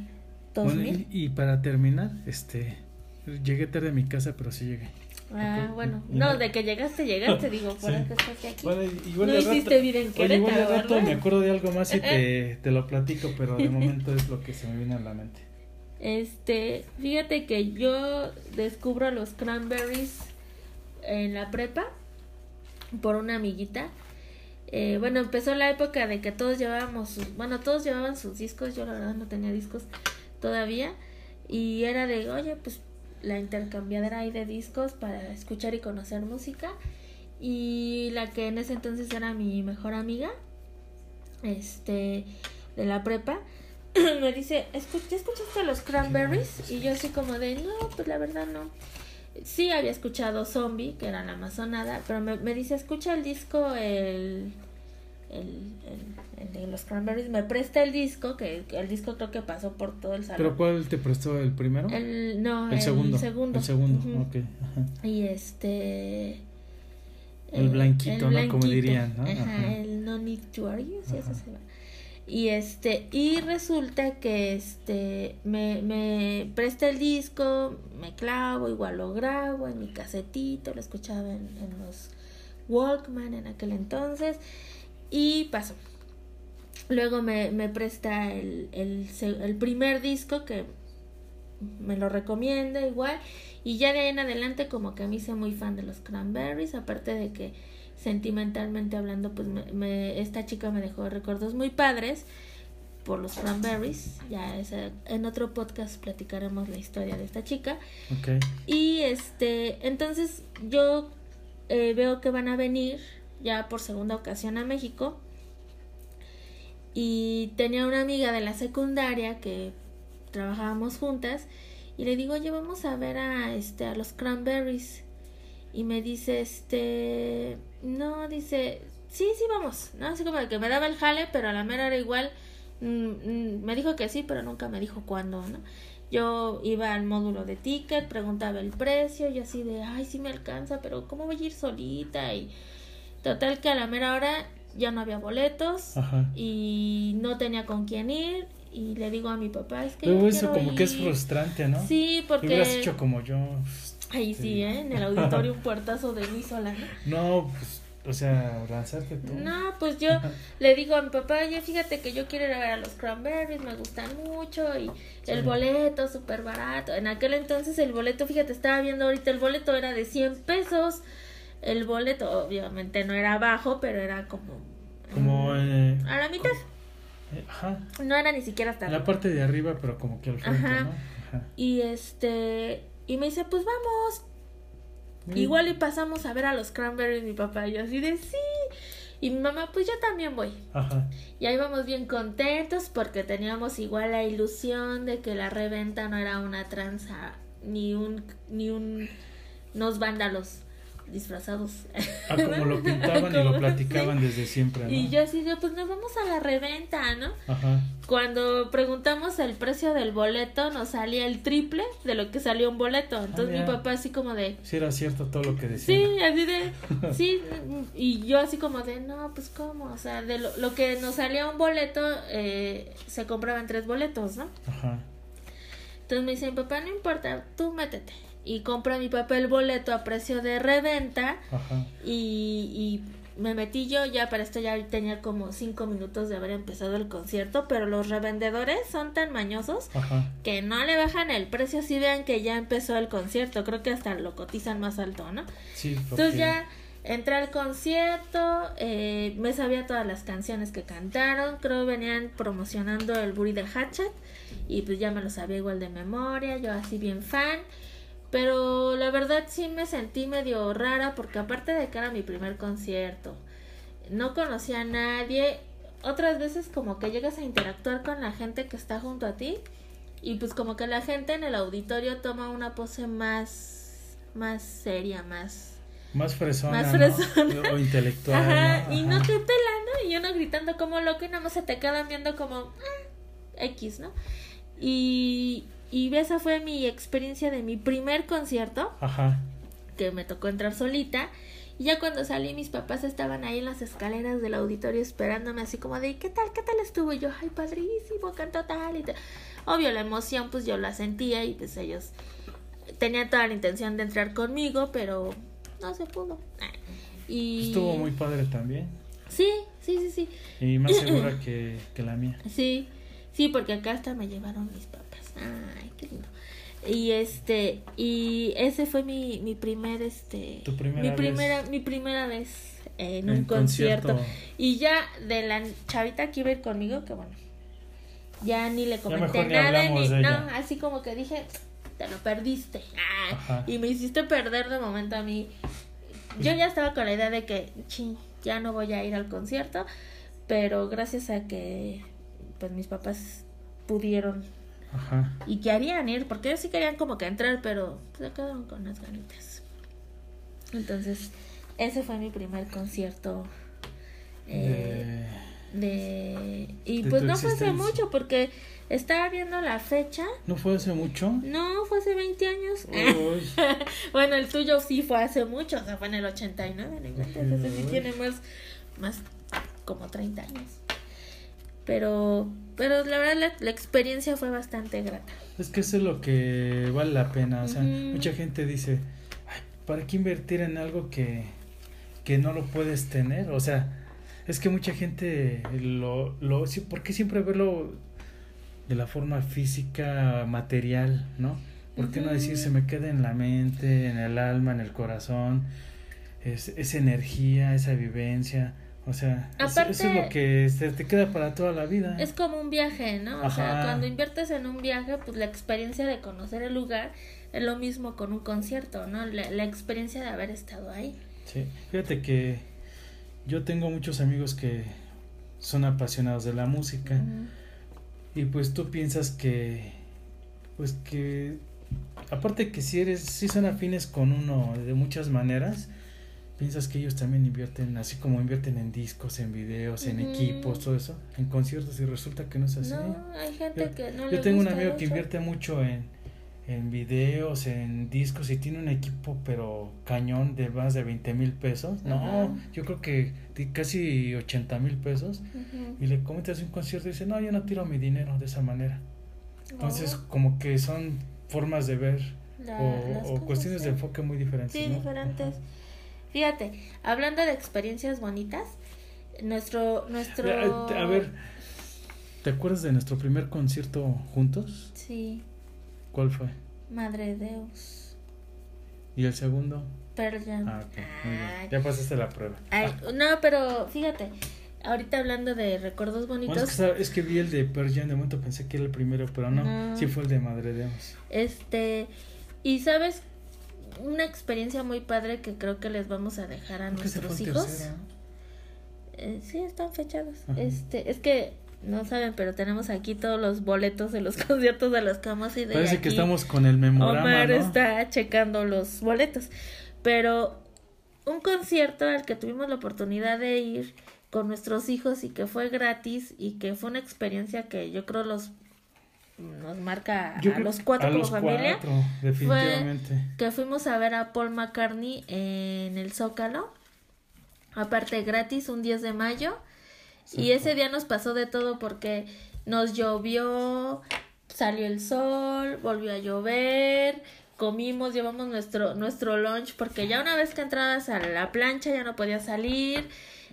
[SPEAKER 2] 2000.
[SPEAKER 1] y, para terminar, este, llegué tarde a mi casa, pero sí llegué.
[SPEAKER 2] Ah, bueno, no, de que llegaste, llegaste, digo, por eso estás aquí.
[SPEAKER 1] Bueno, igual
[SPEAKER 2] no hiciste
[SPEAKER 1] rato,
[SPEAKER 2] vida en Querétaro,
[SPEAKER 1] igual de rato me acuerdo de algo más y te, te lo platico, pero de momento es lo que se me viene a la mente.
[SPEAKER 2] Este, fíjate que yo descubro los cranberries en la prepa por una amiguita. Eh, bueno, empezó la época de que todos llevábamos sus, bueno, todos llevaban sus discos, yo la verdad no tenía discos todavía y era de, oye, pues la intercambiadera ahí de discos para escuchar y conocer música y la que en ese entonces era mi mejor amiga, este, de la prepa, me dice, "Escu- ¿ya escuchaste los cranberries? Y yo así como de, no, pues la verdad no. Sí había escuchado Zombie, que era la amazonada, pero me, me dice, escucha el disco, el, el, el, el de los cranberries, me presta el disco, que, el disco creo que pasó por todo el salón.
[SPEAKER 1] ¿Pero cuál te prestó el primero?
[SPEAKER 2] el, no,
[SPEAKER 1] El segundo.
[SPEAKER 2] segundo.
[SPEAKER 1] El segundo,
[SPEAKER 2] Ujú.
[SPEAKER 1] ok. Ajá.
[SPEAKER 2] Y este...
[SPEAKER 1] El blanquito, ¿no? Como dirían, ¿no?
[SPEAKER 2] Ajá,
[SPEAKER 1] Ajá.
[SPEAKER 2] el no need to argue, sí, eso
[SPEAKER 1] Ajá.
[SPEAKER 2] se va. Y este, y resulta que este, me, me presta el disco, me clavo, igual lo grabo en mi casetito, lo escuchaba en, en los Walkman en aquel entonces, y pasó. Luego me, me presta el, el, el primer disco que me lo recomienda igual. Y ya de ahí en adelante como que a mí soy muy fan de los cranberries, aparte de que sentimentalmente hablando, pues me, me- esta chica me dejó recuerdos muy padres por los cranberries. Ya esa- en otro podcast platicaremos la historia de esta chica. Y este, entonces yo eh, veo que van a venir ya por segunda ocasión a México. Y tenía una amiga de la secundaria que trabajábamos juntas. Y le digo, oye, vamos a ver a este a los cranberries. Y me dice, este, no, dice, sí, sí, vamos. No, así como que me daba el jale, pero a la mera era igual. mm, mm, me dijo que sí, pero nunca me dijo cuándo, ¿no? Yo iba al módulo de ticket, preguntaba el precio y así de, ay, sí me alcanza, pero ¿cómo voy a ir solita? Y total que a la mera hora ya no había boletos
[SPEAKER 1] Ajá.
[SPEAKER 2] y no tenía con quién ir y le digo a mi papá, es que
[SPEAKER 1] Luego eso como que es
[SPEAKER 2] ir".
[SPEAKER 1] frustrante, ¿no?
[SPEAKER 2] Sí,
[SPEAKER 1] Lo hubieras
[SPEAKER 2] porque...
[SPEAKER 1] hecho como yo.
[SPEAKER 2] Ahí sí, ¿eh? En el auditorio un puertazo de mí sola, ¿no?
[SPEAKER 1] No, pues, o sea, lanzarte tú.
[SPEAKER 2] No, pues yo le digo a mi papá, oye, fíjate que yo quiero ir a ver a los cranberries, me gustan mucho y el boleto súper barato. En aquel entonces el boleto, fíjate, estaba viendo ahorita, el boleto era de 100 pesos. El boleto obviamente no era bajo, pero era como...
[SPEAKER 1] Como eh,
[SPEAKER 2] a la mitad.
[SPEAKER 1] eh, ajá.
[SPEAKER 2] No era ni siquiera hasta
[SPEAKER 1] la parte de arriba, pero como que al frente,
[SPEAKER 2] Ajá.
[SPEAKER 1] ¿no? Ajá.
[SPEAKER 2] Y este... Y me dice, pues vamos,
[SPEAKER 1] Muy
[SPEAKER 2] Igual y pasamos a ver a los cranberries, mi papá y yo así de sí. Y mi mamá, pues yo también voy.
[SPEAKER 1] Ajá.
[SPEAKER 2] Y ahí vamos bien contentos porque teníamos igual la ilusión de que la reventa no era una tranza ni un ni un unos vándalos disfrazados.
[SPEAKER 1] Ah, como lo pintaban y lo platicaban desde siempre, ¿no?
[SPEAKER 2] Y yo así de, pues nos vamos a la reventa, ¿no?
[SPEAKER 1] Ajá.
[SPEAKER 2] Cuando preguntamos el precio del boleto, nos salía el triple de lo que salió un boleto. Entonces mi
[SPEAKER 1] mira.
[SPEAKER 2] papá así como de,
[SPEAKER 1] Sí era cierto todo lo que decían.
[SPEAKER 2] Sí, así de, sí, y yo así como de, no, pues cómo, o sea, de lo, lo que nos salía un boleto, eh, se compraban tres boletos, ¿no?
[SPEAKER 1] Ajá.
[SPEAKER 2] Entonces me dice, mi papá, no importa, tú métete. Y compra mi papá el boleto a precio de reventa
[SPEAKER 1] Ajá.
[SPEAKER 2] y, y me metí yo, ya para esto ya tenía como cinco minutos de haber empezado el concierto, pero los revendedores son tan mañosos
[SPEAKER 1] Ajá.
[SPEAKER 2] que no le bajan el precio si vean que ya empezó el concierto, creo que hasta lo cotizan más alto, ¿no?
[SPEAKER 1] Sí, porque...
[SPEAKER 2] Entonces ya entré al concierto, eh, me sabía todas las canciones que cantaron, creo venían promocionando el Buri de Hatchet y pues ya me lo sabía igual de memoria, yo así bien fan, pero la verdad sí me sentí medio rara porque aparte de que era mi primer concierto, no conocía a nadie, otras veces como que llegas a interactuar con la gente que está junto a ti y pues como que la gente en el auditorio toma una pose más más seria, más
[SPEAKER 1] Más fresona,
[SPEAKER 2] Más
[SPEAKER 1] ¿no?
[SPEAKER 2] fresona.
[SPEAKER 1] O intelectual,
[SPEAKER 2] Ajá,
[SPEAKER 1] ¿no?
[SPEAKER 2] y no te pelan, ¿no? Y uno gritando como loco y nada más se te quedan viendo como "Ah", X, ¿no? Y, y esa fue mi experiencia de mi primer concierto,
[SPEAKER 1] Ajá.
[SPEAKER 2] que me tocó entrar solita. Y ya cuando salí, mis papás estaban ahí en las escaleras del auditorio esperándome, así como de, ¿qué tal? ¿Qué tal estuvo? Y yo, ay, padrísimo, cantó tal y tal. Obvio, la emoción, pues yo la sentía y pues ellos tenía toda la intención de entrar conmigo, pero no se pudo. Y...
[SPEAKER 1] Estuvo muy padre también.
[SPEAKER 2] Sí, sí, sí, sí.
[SPEAKER 1] Y más segura que, que la mía.
[SPEAKER 2] Sí, sí, porque acá hasta me llevaron mis papás. Ay, qué lindo. Y este, y ese fue mi, mi primer, este,
[SPEAKER 1] Tu primera
[SPEAKER 2] mi
[SPEAKER 1] vez.
[SPEAKER 2] primera, mi primera vez en un concierto.
[SPEAKER 1] concierto.
[SPEAKER 2] Y ya de la chavita que iba a ir conmigo, que bueno, ya ni le comenté
[SPEAKER 1] ni
[SPEAKER 2] nada, ni, no, así como que dije, te lo perdiste. Ah, y me hiciste perder de momento a mí. Yo ya estaba con la idea de que, ching, ya no voy a ir al concierto, pero gracias a que, pues mis papás pudieron
[SPEAKER 1] Ajá.
[SPEAKER 2] y querían ir, porque ellos sí querían como que entrar, pero se quedaron con las ganitas. Entonces, ese fue mi primer concierto. eh, de... Y
[SPEAKER 1] de
[SPEAKER 2] pues no fue hace mucho, porque estaba viendo la fecha.
[SPEAKER 1] ¿No fue hace mucho?
[SPEAKER 2] No, fue hace 20 años. Bueno, el tuyo sí fue hace mucho, o sea, fue en el 89, no inventes, ese sí tiene más, más como 30 años. Pero, pero la verdad la, la experiencia fue bastante grata.
[SPEAKER 1] Es que eso es lo que vale la pena. O sea, mucha gente dice, "Ay, ¿para qué invertir en algo que, que no lo puedes tener? O sea, es que mucha gente lo, lo ¿por qué siempre verlo de la forma física, material, ¿no? ¿Por qué no decir se me queda en la mente, en el alma, en el corazón? Es, esa energía, esa vivencia. O sea, es- eso es
[SPEAKER 2] Aparte-
[SPEAKER 1] lo que se te queda para toda la vida.
[SPEAKER 2] Es como un viaje, ¿no? O sea, cuando inviertes en un viaje, pues la experiencia de conocer el lugar es lo mismo con un concierto, ¿no? La, la experiencia de haber estado ahí.
[SPEAKER 1] Sí, fíjate que yo tengo muchos amigos que son apasionados de la música y pues tú piensas que pues que aparte que si eres si son afines con uno de muchas maneras piensas que ellos también invierten así como invierten en discos, en videos, en equipos, todo eso, en conciertos y resulta que no es así.
[SPEAKER 2] No, hay gente
[SPEAKER 1] Yo-
[SPEAKER 2] que no
[SPEAKER 1] Yo
[SPEAKER 2] le
[SPEAKER 1] tengo un amigo que invierte mucho en, en videos, en discos y tiene un equipo pero cañón de más de 20 mil pesos. No, yo creo que casi 80 mil pesos.
[SPEAKER 2] Ujú.
[SPEAKER 1] Y le comentas un concierto y dice, no, yo no tiro mi dinero de esa manera. Entonces
[SPEAKER 2] No,
[SPEAKER 1] como que son formas de ver
[SPEAKER 2] la-
[SPEAKER 1] o, cuestiones de enfoque muy diferentes.
[SPEAKER 2] Sí,
[SPEAKER 1] ¿no?
[SPEAKER 2] diferentes. Fíjate, hablando de experiencias bonitas, nuestro, nuestro...
[SPEAKER 1] A, a ver, ¿te acuerdas de nuestro primer concierto juntos?
[SPEAKER 2] Sí,
[SPEAKER 1] ¿Cuál fue?
[SPEAKER 2] Madre Deus,
[SPEAKER 1] ¿Y el segundo?
[SPEAKER 2] Pearl Jam.
[SPEAKER 1] Ah.
[SPEAKER 2] Ay,
[SPEAKER 1] Ya pasaste la prueba.
[SPEAKER 2] ay,
[SPEAKER 1] Ah.
[SPEAKER 2] no, pero fíjate, ahorita hablando de recuerdos
[SPEAKER 1] Bueno,
[SPEAKER 2] bonitos,
[SPEAKER 1] es, que, sabe- es que vi el de Pearl Jam, de momento pensé que era el primero, pero no,
[SPEAKER 2] No.
[SPEAKER 1] sí fue el de Madre Dios.
[SPEAKER 2] este, y sabes, una experiencia muy padre que creo que les vamos a dejar a
[SPEAKER 1] que
[SPEAKER 2] nuestros hijos. Eh, sí, están fechados.
[SPEAKER 1] Ajá.
[SPEAKER 2] Este, es que no saben, pero tenemos aquí todos los boletos de los conciertos de los que vamos a ir. y
[SPEAKER 1] Parece que
[SPEAKER 2] aquí
[SPEAKER 1] estamos con el memorama,
[SPEAKER 2] Omar
[SPEAKER 1] ¿no?
[SPEAKER 2] está checando los boletos. Pero un concierto al que tuvimos la oportunidad de ir con nuestros hijos y que fue gratis y que fue una experiencia que yo creo los nos marca
[SPEAKER 1] Yo
[SPEAKER 2] a los cuatro
[SPEAKER 1] a
[SPEAKER 2] como
[SPEAKER 1] los
[SPEAKER 2] familia
[SPEAKER 1] cuatro, definitivamente.
[SPEAKER 2] que fuimos a ver a Paul McCartney en el Zócalo aparte gratis un 10 de mayo y ese día nos pasó de todo porque nos llovió, salió el sol, volvió a llover, comimos, llevamos nuestro nuestro lunch porque ya una vez que entrabas a la plancha ya no podías salir,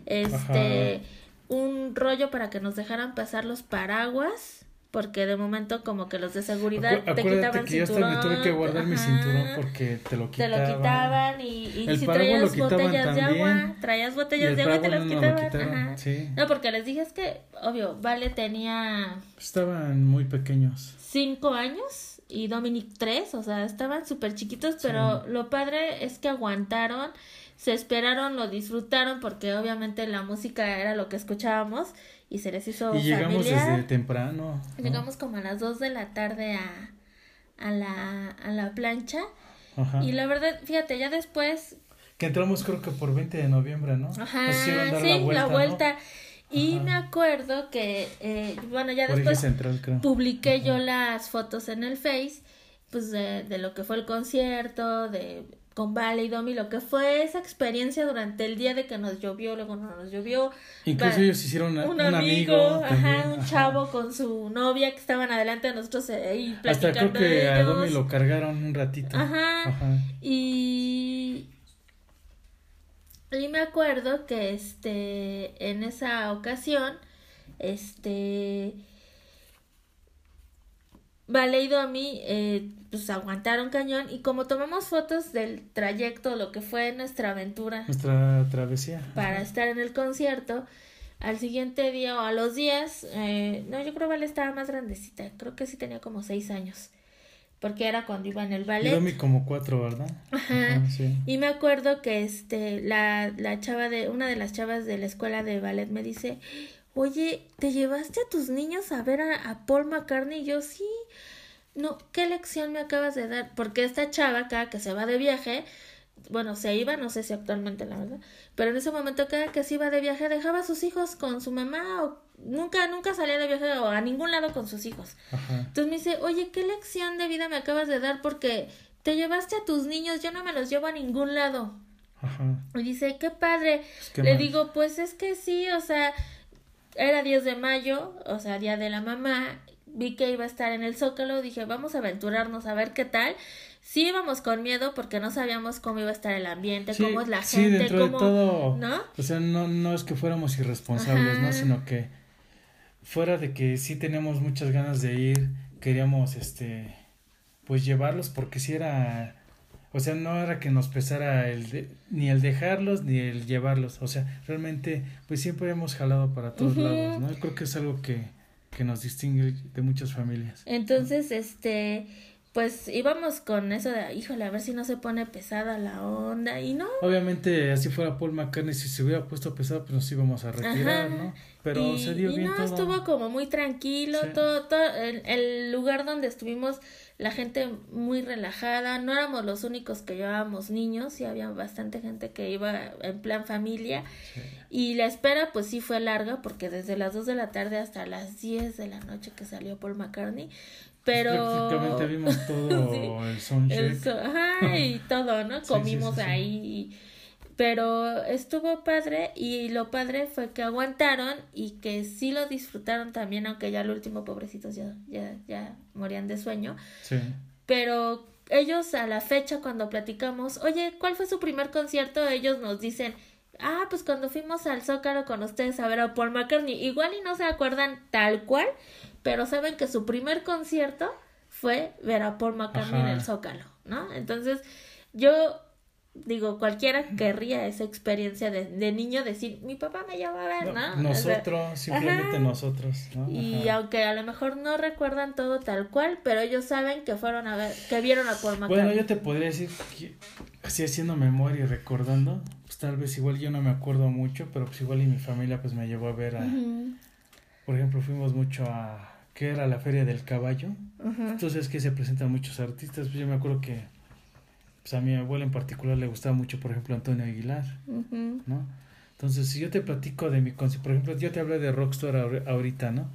[SPEAKER 2] este
[SPEAKER 1] Ajá.
[SPEAKER 2] un rollo para que nos dejaran pasar los paraguas porque de momento como que los de seguridad
[SPEAKER 1] Acu-
[SPEAKER 2] te quitaban
[SPEAKER 1] que yo hasta
[SPEAKER 2] cinturón,
[SPEAKER 1] me tuve que guardar mi cinturón porque te lo
[SPEAKER 2] te
[SPEAKER 1] quitaban.
[SPEAKER 2] lo quitaban y, y
[SPEAKER 1] El
[SPEAKER 2] si traías botellas de agua, traías botellas
[SPEAKER 1] el
[SPEAKER 2] de agua y te las
[SPEAKER 1] no
[SPEAKER 2] quitaban.
[SPEAKER 1] quitaron,
[SPEAKER 2] ajá.
[SPEAKER 1] sí.
[SPEAKER 2] No, porque les dije es que, obvio, Vale tenía
[SPEAKER 1] Estaban muy pequeños.
[SPEAKER 2] cinco años y Dominic tres, o sea, estaban súper chiquitos, pero lo padre es que aguantaron, se esperaron, lo disfrutaron, porque obviamente la música era lo que escuchábamos y se les hizo
[SPEAKER 1] y llegamos
[SPEAKER 2] familiar.
[SPEAKER 1] desde temprano. ¿no?
[SPEAKER 2] Llegamos como a las dos de la tarde a, a, la, a la plancha
[SPEAKER 1] Ajá.
[SPEAKER 2] y la verdad, fíjate, ya después
[SPEAKER 1] Que entramos creo que por 20 de noviembre, ¿no?
[SPEAKER 2] Ajá,
[SPEAKER 1] Nos dar
[SPEAKER 2] sí,
[SPEAKER 1] la vuelta.
[SPEAKER 2] Y
[SPEAKER 1] Ajá.
[SPEAKER 2] me acuerdo que, eh, bueno, ya
[SPEAKER 1] Por
[SPEAKER 2] después
[SPEAKER 1] central,
[SPEAKER 2] publiqué yo las fotos en el Face, pues de, de lo que fue el concierto, de con Vale y Domi lo que fue esa experiencia durante el día de que nos llovió, luego no nos llovió.
[SPEAKER 1] Incluso ellos hicieron una-
[SPEAKER 2] un,
[SPEAKER 1] un,
[SPEAKER 2] amigo,
[SPEAKER 1] amigo.
[SPEAKER 2] ajá, un
[SPEAKER 1] ajá.
[SPEAKER 2] chavo con su novia que estaban adelante de nosotros eh, ahí
[SPEAKER 1] Hasta
[SPEAKER 2] platicando
[SPEAKER 1] creo que
[SPEAKER 2] de
[SPEAKER 1] a. Domi lo cargaron un ratito.
[SPEAKER 2] Ajá.
[SPEAKER 1] Ajá.
[SPEAKER 2] Y y me acuerdo que este en esa ocasión este Vale y Domi eh, pues aguantaron cañón y como tomamos fotos del trayecto, lo que fue nuestra aventura
[SPEAKER 1] Nuestra travesía.
[SPEAKER 2] para
[SPEAKER 1] Ajá.
[SPEAKER 2] estar en el concierto, al siguiente día o a los días, eh, no, yo creo que Vale estaba más grandecita, creo que sí tenía como seis años, porque era cuando iba en el
[SPEAKER 1] Y
[SPEAKER 2] ballet.
[SPEAKER 1] Domi como cuatro, ¿verdad?
[SPEAKER 2] Ajá.
[SPEAKER 1] sí.
[SPEAKER 2] Y me acuerdo que este la, la chava de una de las chavas de la escuela de ballet me dice, "Oye, ¿te llevaste a tus niños a ver a, a Paul McCartney?" Y yo, "Sí." No, ¿qué lección me acabas de dar? Porque esta chava cada que se va de viaje, bueno, se iba, no sé si actualmente la verdad, pero en ese momento cada que se iba de viaje dejaba a sus hijos con su mamá o nunca nunca salía de viaje o a ningún lado con sus hijos.
[SPEAKER 1] Ajá.
[SPEAKER 2] Entonces me dice, oye, ¿qué lección de vida me acabas de dar? Porque te llevaste a tus niños, yo no me los llevo a ningún lado.
[SPEAKER 1] Ajá.
[SPEAKER 2] Y dice, qué padre.
[SPEAKER 1] qué
[SPEAKER 2] Le
[SPEAKER 1] mal.
[SPEAKER 2] digo, pues es que sí, o sea, era 10 de mayo, o sea, día de la mamá. Vi que iba a estar en el Zócalo, dije, vamos a aventurarnos a ver qué tal. Sí íbamos con miedo porque no sabíamos cómo iba a estar el ambiente,
[SPEAKER 1] Sí,
[SPEAKER 2] cómo es la
[SPEAKER 1] sí,
[SPEAKER 2] gente,
[SPEAKER 1] dentro
[SPEAKER 2] cómo...
[SPEAKER 1] de todo.
[SPEAKER 2] ¿no?
[SPEAKER 1] O sea, no, no es que fuéramos irresponsables,
[SPEAKER 2] Ajá.
[SPEAKER 1] ¿no? Sino que fuera de que sí teníamos muchas ganas de ir, queríamos, este, pues llevarlos porque sí era, o sea, no era que nos pesara el de- ni el dejarlos ni el llevarlos, o sea, realmente, pues siempre hemos jalado para todos lados, ¿no? Creo que es algo que, que nos distingue de muchas familias.
[SPEAKER 2] Entonces, este, pues íbamos con eso de, híjole, a ver si no se pone pesada la onda. Y no,
[SPEAKER 1] Obviamente, así fuera Paul McCartney, si se hubiera puesto pesado, pues nos íbamos a retirar,
[SPEAKER 2] Ajá.
[SPEAKER 1] ¿no? Pero
[SPEAKER 2] y,
[SPEAKER 1] se dio
[SPEAKER 2] y
[SPEAKER 1] bien
[SPEAKER 2] no,
[SPEAKER 1] todo.
[SPEAKER 2] estuvo como muy tranquilo,
[SPEAKER 1] Sí.
[SPEAKER 2] todo, todo, el, el lugar donde estuvimos, la gente muy relajada, no éramos los únicos que llevábamos niños, y había bastante gente que iba en plan familia,
[SPEAKER 1] Sí.
[SPEAKER 2] y la espera pues sí fue larga, porque desde las 2 de la tarde hasta las 10 de la noche que salió Paul McCartney, pero...
[SPEAKER 1] Prácticamente vimos todo
[SPEAKER 2] Sí.
[SPEAKER 1] el soundcheck.
[SPEAKER 2] El ajá, y todo, ¿no?
[SPEAKER 1] Sí,
[SPEAKER 2] Comimos
[SPEAKER 1] sí,
[SPEAKER 2] ahí. Pero estuvo padre y lo padre fue que aguantaron y que sí lo disfrutaron también, aunque ya el último pobrecitos ya, ya, ya morían de sueño.
[SPEAKER 1] Sí.
[SPEAKER 2] Pero ellos a la fecha cuando platicamos, oye, ¿cuál fue su primer concierto? Ellos nos dicen, ah, pues cuando fuimos al Zócalo con ustedes a ver a Paul McCartney. Igual y no se acuerdan tal cual, pero saben que su primer concierto fue ver a Paul McCartney en el Zócalo, ¿no? Entonces, yo digo, cualquiera querría esa experiencia de, de niño decir, mi papá me llevó a ver, ¿no? O sea,
[SPEAKER 1] Nosotros, simplemente
[SPEAKER 2] ajá.
[SPEAKER 1] nosotros, ¿no?
[SPEAKER 2] y
[SPEAKER 1] Ajá.
[SPEAKER 2] aunque a lo mejor no recuerdan todo tal cual, pero ellos saben que fueron a ver, que vieron a Paul McCartney.
[SPEAKER 1] Bueno, yo te podría decir que así haciendo memoria y recordando, pues tal vez igual yo no me acuerdo mucho, pero pues igual y mi familia pues me llevó a ver a, por ejemplo, fuimos mucho a, ¿qué era? La Feria del Caballo.
[SPEAKER 2] ujú.
[SPEAKER 1] Entonces que se presentan muchos artistas, pues yo me acuerdo que pues a mi abuela en particular le gustaba mucho, por ejemplo, Antonio Aguilar. ¿no? Entonces, si yo te platico de mi concierto, por ejemplo, yo te hablé de Rockstar ahor- ahorita, ¿no?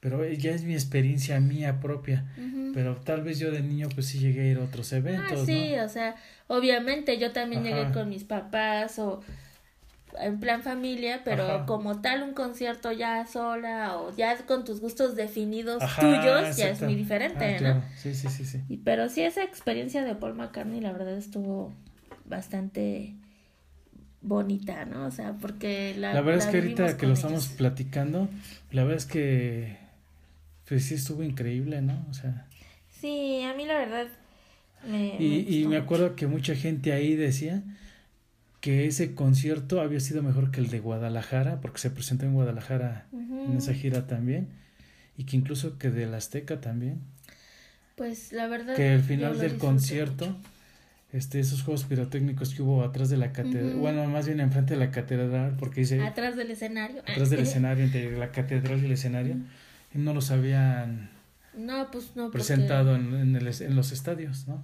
[SPEAKER 1] Pero eh, ya es mi experiencia mía propia. Pero tal vez yo de niño, pues sí llegué a ir a otros eventos,
[SPEAKER 2] Ah, sí,
[SPEAKER 1] ¿no?
[SPEAKER 2] o sea, obviamente yo también llegué con mis papás o en plan familia, pero
[SPEAKER 1] Ajá.
[SPEAKER 2] como tal un concierto ya sola o ya con tus gustos definidos
[SPEAKER 1] Ajá,
[SPEAKER 2] tuyos ya es muy diferente,
[SPEAKER 1] Ah,
[SPEAKER 2] ¿no?
[SPEAKER 1] claro. Sí, sí, sí, sí.
[SPEAKER 2] Y, pero sí, esa experiencia de Paul McCartney, la verdad, estuvo bastante bonita, ¿no? O sea, porque la.
[SPEAKER 1] La verdad es que ahorita que lo estamos platicando, la verdad es que pues sí estuvo increíble, ¿no? O sea,
[SPEAKER 2] Sí, a mí la verdad. Me,
[SPEAKER 1] y, y
[SPEAKER 2] gustó
[SPEAKER 1] me acuerdo que mucha gente ahí decía que ese concierto había sido mejor que el de Guadalajara, porque se presentó en Guadalajara en esa gira también, y que incluso que del Azteca también,
[SPEAKER 2] Pues la verdad.
[SPEAKER 1] que al final del concierto,
[SPEAKER 2] mucho.
[SPEAKER 1] este, esos juegos pirotécnicos que hubo atrás de la catedral, bueno, más bien enfrente de la catedral, porque dice
[SPEAKER 2] Atrás del escenario.
[SPEAKER 1] atrás del escenario, entre la catedral y el escenario, y no los habían
[SPEAKER 2] No, pues no.
[SPEAKER 1] presentado en, en, el es- en los estadios, ¿no?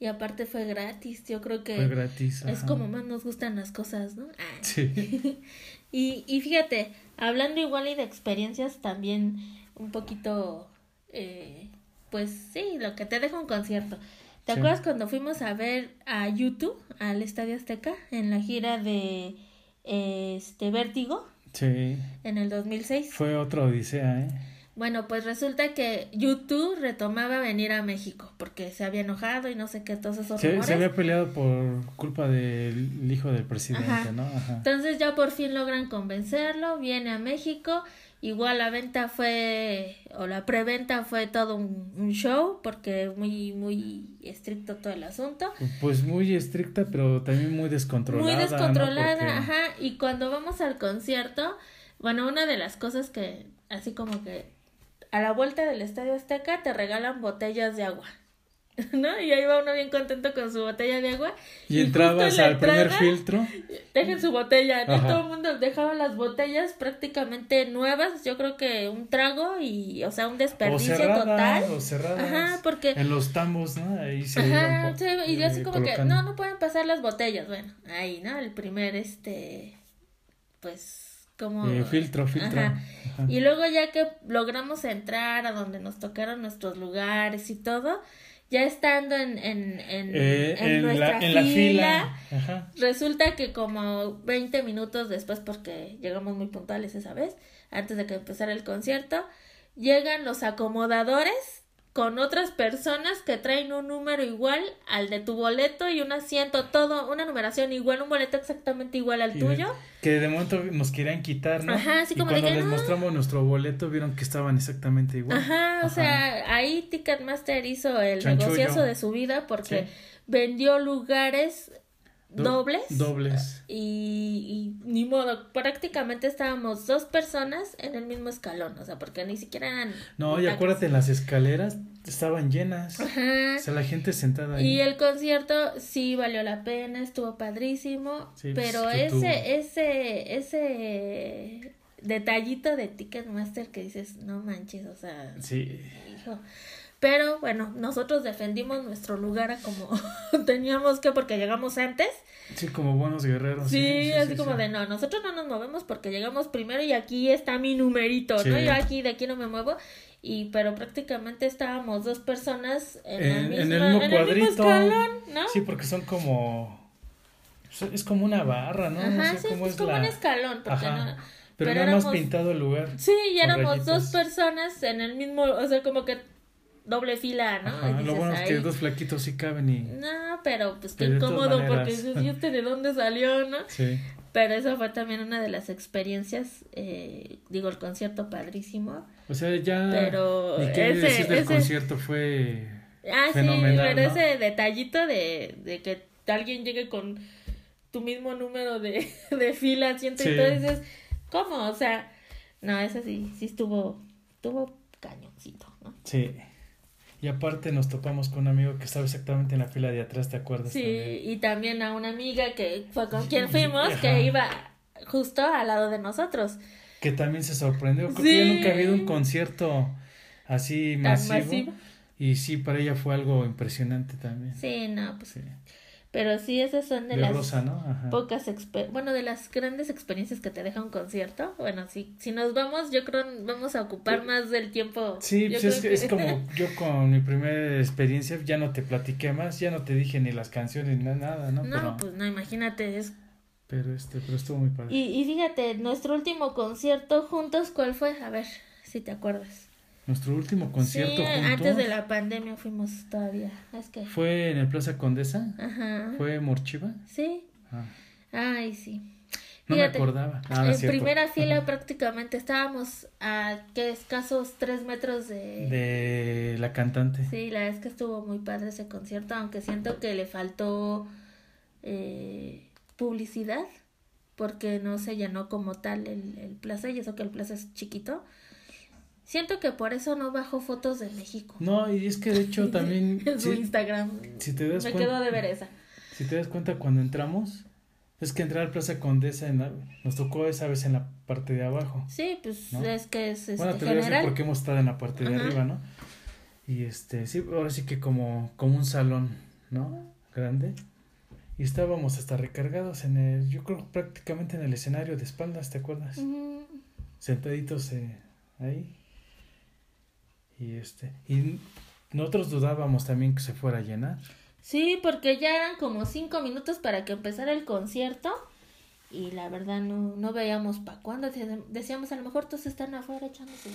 [SPEAKER 2] Y aparte fue gratis. Yo creo que.
[SPEAKER 1] Fue gratis.
[SPEAKER 2] Es
[SPEAKER 1] ajá.
[SPEAKER 2] como más nos gustan las cosas, ¿no? Ah.
[SPEAKER 1] Sí.
[SPEAKER 2] Y, y fíjate, hablando igual y de experiencias, también un poquito, eh, pues sí, lo que te deja un concierto. ¿Te
[SPEAKER 1] Sí.
[SPEAKER 2] acuerdas cuando fuimos a ver a YouTube al Estadio Azteca en la gira de este Vértigo
[SPEAKER 1] Sí,
[SPEAKER 2] en el 2006?
[SPEAKER 1] fue otra odisea, ¿eh?
[SPEAKER 2] Bueno, pues resulta que YouTube retomaba venir a México porque se había enojado y no sé qué, todos esos
[SPEAKER 1] Se,
[SPEAKER 2] rumores.
[SPEAKER 1] se había peleado por culpa del hijo del presidente,
[SPEAKER 2] Ajá.
[SPEAKER 1] ¿no? Ajá.
[SPEAKER 2] Entonces ya por fin logran convencerlo, viene a México, igual la venta fue, o la preventa fue todo un, un show, porque muy, muy estricto todo el asunto.
[SPEAKER 1] Pues muy estricta, pero también muy descontrolada.
[SPEAKER 2] Muy
[SPEAKER 1] ¿no?
[SPEAKER 2] descontrolada,
[SPEAKER 1] Porque-
[SPEAKER 2] ajá, y cuando vamos al concierto, bueno, una de las cosas que, así como que a la vuelta del Estadio Azteca te regalan botellas de agua. ¿No? Y ahí va uno bien contento con su botella de agua.
[SPEAKER 1] Y
[SPEAKER 2] justo
[SPEAKER 1] entrabas
[SPEAKER 2] en
[SPEAKER 1] al primer filtro.
[SPEAKER 2] Dejen su botella, ¿no? Todo el mundo dejaba las botellas prácticamente nuevas. Yo creo que un trago y, o sea, un
[SPEAKER 1] O
[SPEAKER 2] desperdicio total.
[SPEAKER 1] o cerradas.
[SPEAKER 2] Ajá, porque-
[SPEAKER 1] En los tambos, ¿no? Ahí se
[SPEAKER 2] Ajá, sí, y yo así
[SPEAKER 1] eh,
[SPEAKER 2] como que, no, no pueden pasar las botellas. Bueno, ahí, ¿no? El primer, este, pues, como...
[SPEAKER 1] Eh, filtro, filtro.
[SPEAKER 2] Ajá.
[SPEAKER 1] Ajá.
[SPEAKER 2] Y luego ya que logramos entrar a donde nos tocaron nuestros lugares y todo, ya estando en, en, en,
[SPEAKER 1] Eh,
[SPEAKER 2] en
[SPEAKER 1] en,
[SPEAKER 2] nuestra
[SPEAKER 1] la, en la
[SPEAKER 2] fila. Resulta que como 20 minutos después, porque llegamos muy puntuales esa vez, antes de que empezara el concierto, llegan los acomodadores con otras personas que traen un número igual al de tu boleto y un asiento, todo, una numeración igual, un boleto exactamente igual al
[SPEAKER 1] Y
[SPEAKER 2] tuyo.
[SPEAKER 1] que de momento nos querían quitar, ¿no?
[SPEAKER 2] Ajá, así
[SPEAKER 1] y
[SPEAKER 2] como
[SPEAKER 1] cuando les
[SPEAKER 2] no.
[SPEAKER 1] mostramos nuestro boleto, vieron que estaban exactamente igual.
[SPEAKER 2] Ajá, o
[SPEAKER 1] Ajá.
[SPEAKER 2] sea, ahí Ticketmaster hizo el
[SPEAKER 1] Chanchullo.
[SPEAKER 2] negociazo de su vida porque
[SPEAKER 1] Sí.
[SPEAKER 2] vendió lugares
[SPEAKER 1] Do-
[SPEAKER 2] dobles.
[SPEAKER 1] Dobles.
[SPEAKER 2] Y, y ni modo, prácticamente estábamos dos personas en el mismo escalón, o sea, porque ni siquiera eran...
[SPEAKER 1] No, y acuérdate, las escaleras estaban llenas.
[SPEAKER 2] Ajá.
[SPEAKER 1] O sea, la gente sentada ahí.
[SPEAKER 2] Y el concierto sí valió la pena, estuvo padrísimo,
[SPEAKER 1] Sí, pues,
[SPEAKER 2] pero
[SPEAKER 1] tuvo.
[SPEAKER 2] ese, ese, ese detallito de Ticketmaster que dices, no manches, o sea,
[SPEAKER 1] Sí.
[SPEAKER 2] hijo. Pero bueno, nosotros defendimos nuestro lugar a como teníamos que porque llegamos antes.
[SPEAKER 1] Sí, como buenos guerreros.
[SPEAKER 2] Sí, así como
[SPEAKER 1] sí.
[SPEAKER 2] de no, nosotros no nos movemos porque llegamos primero y aquí está mi numerito. ¿no? Yo aquí de aquí no me muevo. Y pero prácticamente estábamos dos personas en, la
[SPEAKER 1] En,
[SPEAKER 2] misma,
[SPEAKER 1] en el mismo
[SPEAKER 2] en el mismo
[SPEAKER 1] cuadrito.
[SPEAKER 2] escalón, ¿no?
[SPEAKER 1] Sí, porque son como. Es como una barra, ¿no? no
[SPEAKER 2] Ajá,
[SPEAKER 1] sé
[SPEAKER 2] sí,
[SPEAKER 1] cómo es
[SPEAKER 2] como
[SPEAKER 1] la.
[SPEAKER 2] un escalón, porque
[SPEAKER 1] Ajá.
[SPEAKER 2] no.
[SPEAKER 1] Pero,
[SPEAKER 2] pero
[SPEAKER 1] nada más
[SPEAKER 2] éramos-
[SPEAKER 1] pintado el lugar.
[SPEAKER 2] Sí, y éramos dos personas en el mismo, o sea, como que doble fila, ¿no?
[SPEAKER 1] Ajá, lo bueno es que dos flaquitos sí caben y.
[SPEAKER 2] No, pero pues qué incómodo porque ¿y este de dónde salió, no?
[SPEAKER 1] Sí.
[SPEAKER 2] Pero eso fue también una de las experiencias, eh, digo, el concierto padrísimo.
[SPEAKER 1] O sea, ya.
[SPEAKER 2] Pero
[SPEAKER 1] Ni qué
[SPEAKER 2] ese-
[SPEAKER 1] decir del
[SPEAKER 2] ese-
[SPEAKER 1] concierto fue.
[SPEAKER 2] Ah,
[SPEAKER 1] Fenomenal,
[SPEAKER 2] sí, pero
[SPEAKER 1] ¿no?
[SPEAKER 2] ese detallito de, de que alguien llegue con tu mismo número de, de fila, asiento
[SPEAKER 1] Sí.
[SPEAKER 2] y todo, dices, ¿cómo? O sea, no, ese sí, sí estuvo, estuvo cañoncito, ¿no?
[SPEAKER 1] Sí. Y aparte nos topamos con un amigo que estaba exactamente en la fila de atrás, ¿te acuerdas?
[SPEAKER 2] Sí,
[SPEAKER 1] también?
[SPEAKER 2] y también a una amiga que fue con quien fuimos,
[SPEAKER 1] Ajá.
[SPEAKER 2] que iba justo al lado de nosotros.
[SPEAKER 1] Que también se sorprendió. Creo
[SPEAKER 2] Sí.
[SPEAKER 1] que ella nunca ha habido un concierto así masivo.
[SPEAKER 2] masivo.
[SPEAKER 1] Y sí, para ella fue algo impresionante también.
[SPEAKER 2] Sí, no, pues,
[SPEAKER 1] Sí.
[SPEAKER 2] Pero sí, esas son de,
[SPEAKER 1] De
[SPEAKER 2] las
[SPEAKER 1] Rosa, ¿no? Ajá.
[SPEAKER 2] pocas, bueno, de las grandes experiencias que te deja un concierto. Bueno, si, si nos vamos, yo creo vamos a ocupar más del tiempo.
[SPEAKER 1] Sí, pues es,
[SPEAKER 2] creo
[SPEAKER 1] es
[SPEAKER 2] que-
[SPEAKER 1] como yo con mi primera experiencia ya no te platiqué más, ya no te dije ni las canciones ni nada, ¿no?
[SPEAKER 2] No,
[SPEAKER 1] pero,
[SPEAKER 2] pues no, imagínate. Es...
[SPEAKER 1] pero este, pero estuvo muy padre.
[SPEAKER 2] Y, y fíjate, nuestro último concierto juntos, ¿cuál fue? A ver, si te acuerdas.
[SPEAKER 1] Nuestro último concierto
[SPEAKER 2] sí,
[SPEAKER 1] juntos
[SPEAKER 2] antes de la pandemia fuimos todavía. Es que...
[SPEAKER 1] fue en el Plaza Condesa,
[SPEAKER 2] Ajá.
[SPEAKER 1] fue Morchiva.
[SPEAKER 2] Sí.
[SPEAKER 1] Ah,
[SPEAKER 2] Ay, sí.
[SPEAKER 1] no me acordaba. Ah,
[SPEAKER 2] en
[SPEAKER 1] cierto.
[SPEAKER 2] primera fila
[SPEAKER 1] Ajá.
[SPEAKER 2] prácticamente estábamos a que escasos tres metros de...
[SPEAKER 1] de la cantante.
[SPEAKER 2] Sí, la verdad es que estuvo muy padre ese concierto, aunque siento que le faltó eh, publicidad, porque no se llenó como tal el, el plaza, y eso que el plaza es chiquito. Siento que por eso no bajó fotos de México
[SPEAKER 1] No, y es que de hecho también
[SPEAKER 2] en su
[SPEAKER 1] si,
[SPEAKER 2] Instagram.
[SPEAKER 1] si te das
[SPEAKER 2] Me
[SPEAKER 1] cuenta,
[SPEAKER 2] de ver esa.
[SPEAKER 1] si te das cuenta cuando entramos, es que entrar al Plaza Condesa en la- nos tocó esa vez en la parte de abajo.
[SPEAKER 2] Sí, pues
[SPEAKER 1] ¿No?
[SPEAKER 2] es que es este,
[SPEAKER 1] bueno, te voy a decir
[SPEAKER 2] general.
[SPEAKER 1] porque hemos estado en la parte de
[SPEAKER 2] Ajá.
[SPEAKER 1] arriba, ¿no? Y este, sí, ahora sí que como, como un salón, ¿no? Grande. Y estábamos hasta recargados en el, yo creo prácticamente en el escenario de espaldas, ¿te acuerdas? Sentaditos eh, ahí. Y este, y nosotros dudábamos también que se fuera a llenar.
[SPEAKER 2] Sí, porque ya eran como cinco minutos para que empezara el concierto y la verdad no, no veíamos para cuándo. Decíamos, a lo mejor todos están afuera echándose.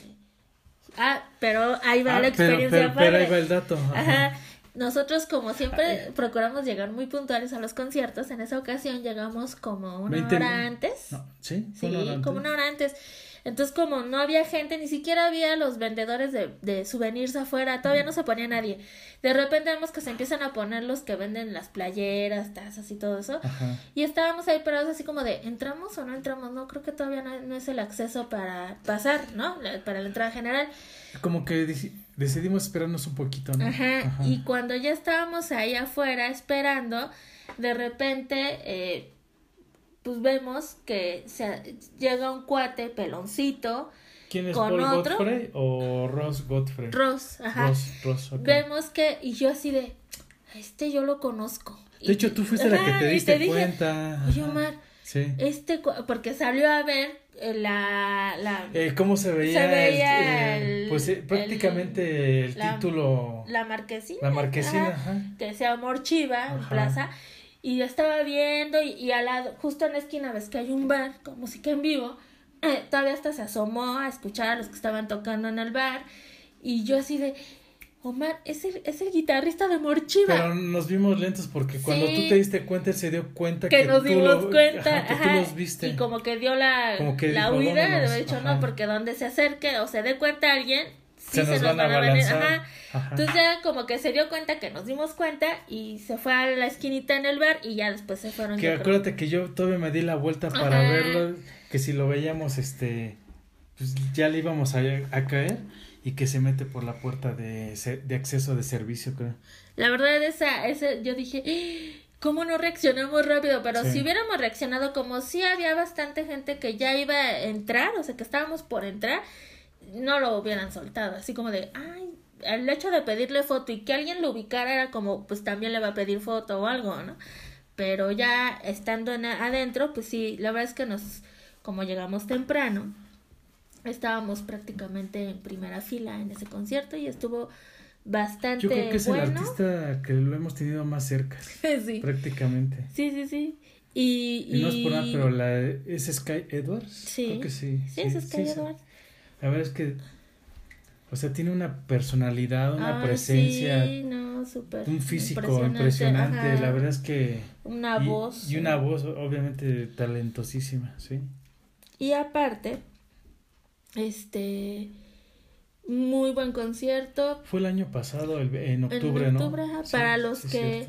[SPEAKER 2] Ah, pero ahí va
[SPEAKER 1] Ah,
[SPEAKER 2] la experiencia
[SPEAKER 1] pero, pero ahí va el dato. ajá.
[SPEAKER 2] Ajá. Nosotros, como siempre, procuramos llegar muy puntuales a los conciertos. En esa ocasión llegamos como una
[SPEAKER 1] 20
[SPEAKER 2] hora antes.
[SPEAKER 1] No, ¿Sí?
[SPEAKER 2] Sí,
[SPEAKER 1] ¿Fue una hora antes?
[SPEAKER 2] como una hora antes. Entonces, como no había gente, ni siquiera había los vendedores de, de souvenirs afuera, todavía no se ponía nadie. De repente vemos que se empiezan a poner los que venden las playeras, tazas y todo eso.
[SPEAKER 1] Ajá.
[SPEAKER 2] Y estábamos ahí parados así como de, ¿entramos o no entramos? No, creo que todavía no, no es el acceso para pasar, ¿no? La- para la entrada general.
[SPEAKER 1] Como que deci- decidimos esperarnos un poquito, ¿no?
[SPEAKER 2] Ajá. Y cuando ya estábamos ahí afuera esperando, de repente, eh, pues vemos que se, llega un cuate peloncito,
[SPEAKER 1] ¿Quién es
[SPEAKER 2] con
[SPEAKER 1] Paul
[SPEAKER 2] otro.
[SPEAKER 1] Godfrey o Ross Godfrey?
[SPEAKER 2] Ross, ajá.
[SPEAKER 1] Ross, Ross, ok.
[SPEAKER 2] Vemos que, y yo así de, este yo lo conozco. Y-
[SPEAKER 1] De hecho, tú fuiste la que te diste cuenta.
[SPEAKER 2] Oye. Omar,
[SPEAKER 1] Sí.
[SPEAKER 2] este, porque salió a ver eh, la, la,
[SPEAKER 1] Eh, ¿Cómo se veía?
[SPEAKER 2] Se veía
[SPEAKER 1] eh,
[SPEAKER 2] el-
[SPEAKER 1] pues eh, prácticamente el,
[SPEAKER 2] la-
[SPEAKER 1] título.
[SPEAKER 2] la marquesina.
[SPEAKER 1] La marquesina,
[SPEAKER 2] ajá,
[SPEAKER 1] ajá.
[SPEAKER 2] que decía Amor Chiva en plaza. Y yo estaba viendo y, y al lado, justo en la esquina ves que hay un bar con música en vivo. Eh, todavía hasta se asomó a escuchar a los que estaban tocando en el bar. Y yo así de, Omar, es el, es el guitarrista de Amor Chiva.
[SPEAKER 1] Pero nos vimos lentos porque cuando
[SPEAKER 2] Sí.
[SPEAKER 1] tú te diste cuenta, él se dio cuenta
[SPEAKER 2] que,
[SPEAKER 1] que,
[SPEAKER 2] nos
[SPEAKER 1] tú
[SPEAKER 2] dimos
[SPEAKER 1] lo-
[SPEAKER 2] cuenta
[SPEAKER 1] ajá, que
[SPEAKER 2] ajá,
[SPEAKER 1] tú los viste.
[SPEAKER 2] y como que dio la,
[SPEAKER 1] que
[SPEAKER 2] la
[SPEAKER 1] dijo,
[SPEAKER 2] huida de hecho
[SPEAKER 1] ajá.
[SPEAKER 2] no porque donde se acerque o se dé cuenta alguien sí
[SPEAKER 1] se, nos van a
[SPEAKER 2] ajá.
[SPEAKER 1] Ajá.
[SPEAKER 2] entonces ya como que se dio cuenta que nos dimos cuenta y se fue a la esquinita en el bar y ya después se fueron
[SPEAKER 1] Que
[SPEAKER 2] creo.
[SPEAKER 1] acuérdate que yo todavía me di la vuelta para
[SPEAKER 2] Ajá.
[SPEAKER 1] verlo, que si lo veíamos, este, pues ya le íbamos a, a caer y que se mete por la puerta de, de acceso de servicio, creo.
[SPEAKER 2] la verdad esa ese yo dije "¡Ah! ¿Cómo no reaccionamos rápido? Pero
[SPEAKER 1] Sí.
[SPEAKER 2] si hubiéramos reaccionado como si había bastante gente que ya iba a entrar, o sea, que estábamos por entrar, no lo hubieran soltado. Así como de, ay, el hecho de pedirle foto y que alguien lo ubicara era como, pues también le va a pedir foto o algo, ¿no? Pero ya estando en- adentro, pues sí, la verdad es que nos, como llegamos temprano, estábamos prácticamente en primera fila en ese concierto y estuvo bastante
[SPEAKER 1] Yo creo que es el artista que lo hemos tenido más cerca,
[SPEAKER 2] sí.
[SPEAKER 1] prácticamente.
[SPEAKER 2] Sí, sí, sí. Y,
[SPEAKER 1] Y no es por nada, pero la, ¿es Sky Edwards?
[SPEAKER 2] Sí.
[SPEAKER 1] Creo que sí.
[SPEAKER 2] Sí, es Sky
[SPEAKER 1] sí.
[SPEAKER 2] Edwards.
[SPEAKER 1] La verdad es que, o sea, tiene una personalidad, una
[SPEAKER 2] Ay,
[SPEAKER 1] presencia,
[SPEAKER 2] Sí, no, súper.
[SPEAKER 1] un físico impresionante.
[SPEAKER 2] ajá.
[SPEAKER 1] La verdad es que...
[SPEAKER 2] Una
[SPEAKER 1] y,
[SPEAKER 2] voz.
[SPEAKER 1] Y una voz, obviamente, talentosísima, ¿sí?
[SPEAKER 2] Y aparte, este. Muy buen concierto.
[SPEAKER 1] Fue el año pasado, el- en octubre,
[SPEAKER 2] en
[SPEAKER 1] ¿no?
[SPEAKER 2] octubre, ajá,
[SPEAKER 1] Sí,
[SPEAKER 2] para los
[SPEAKER 1] sí,
[SPEAKER 2] que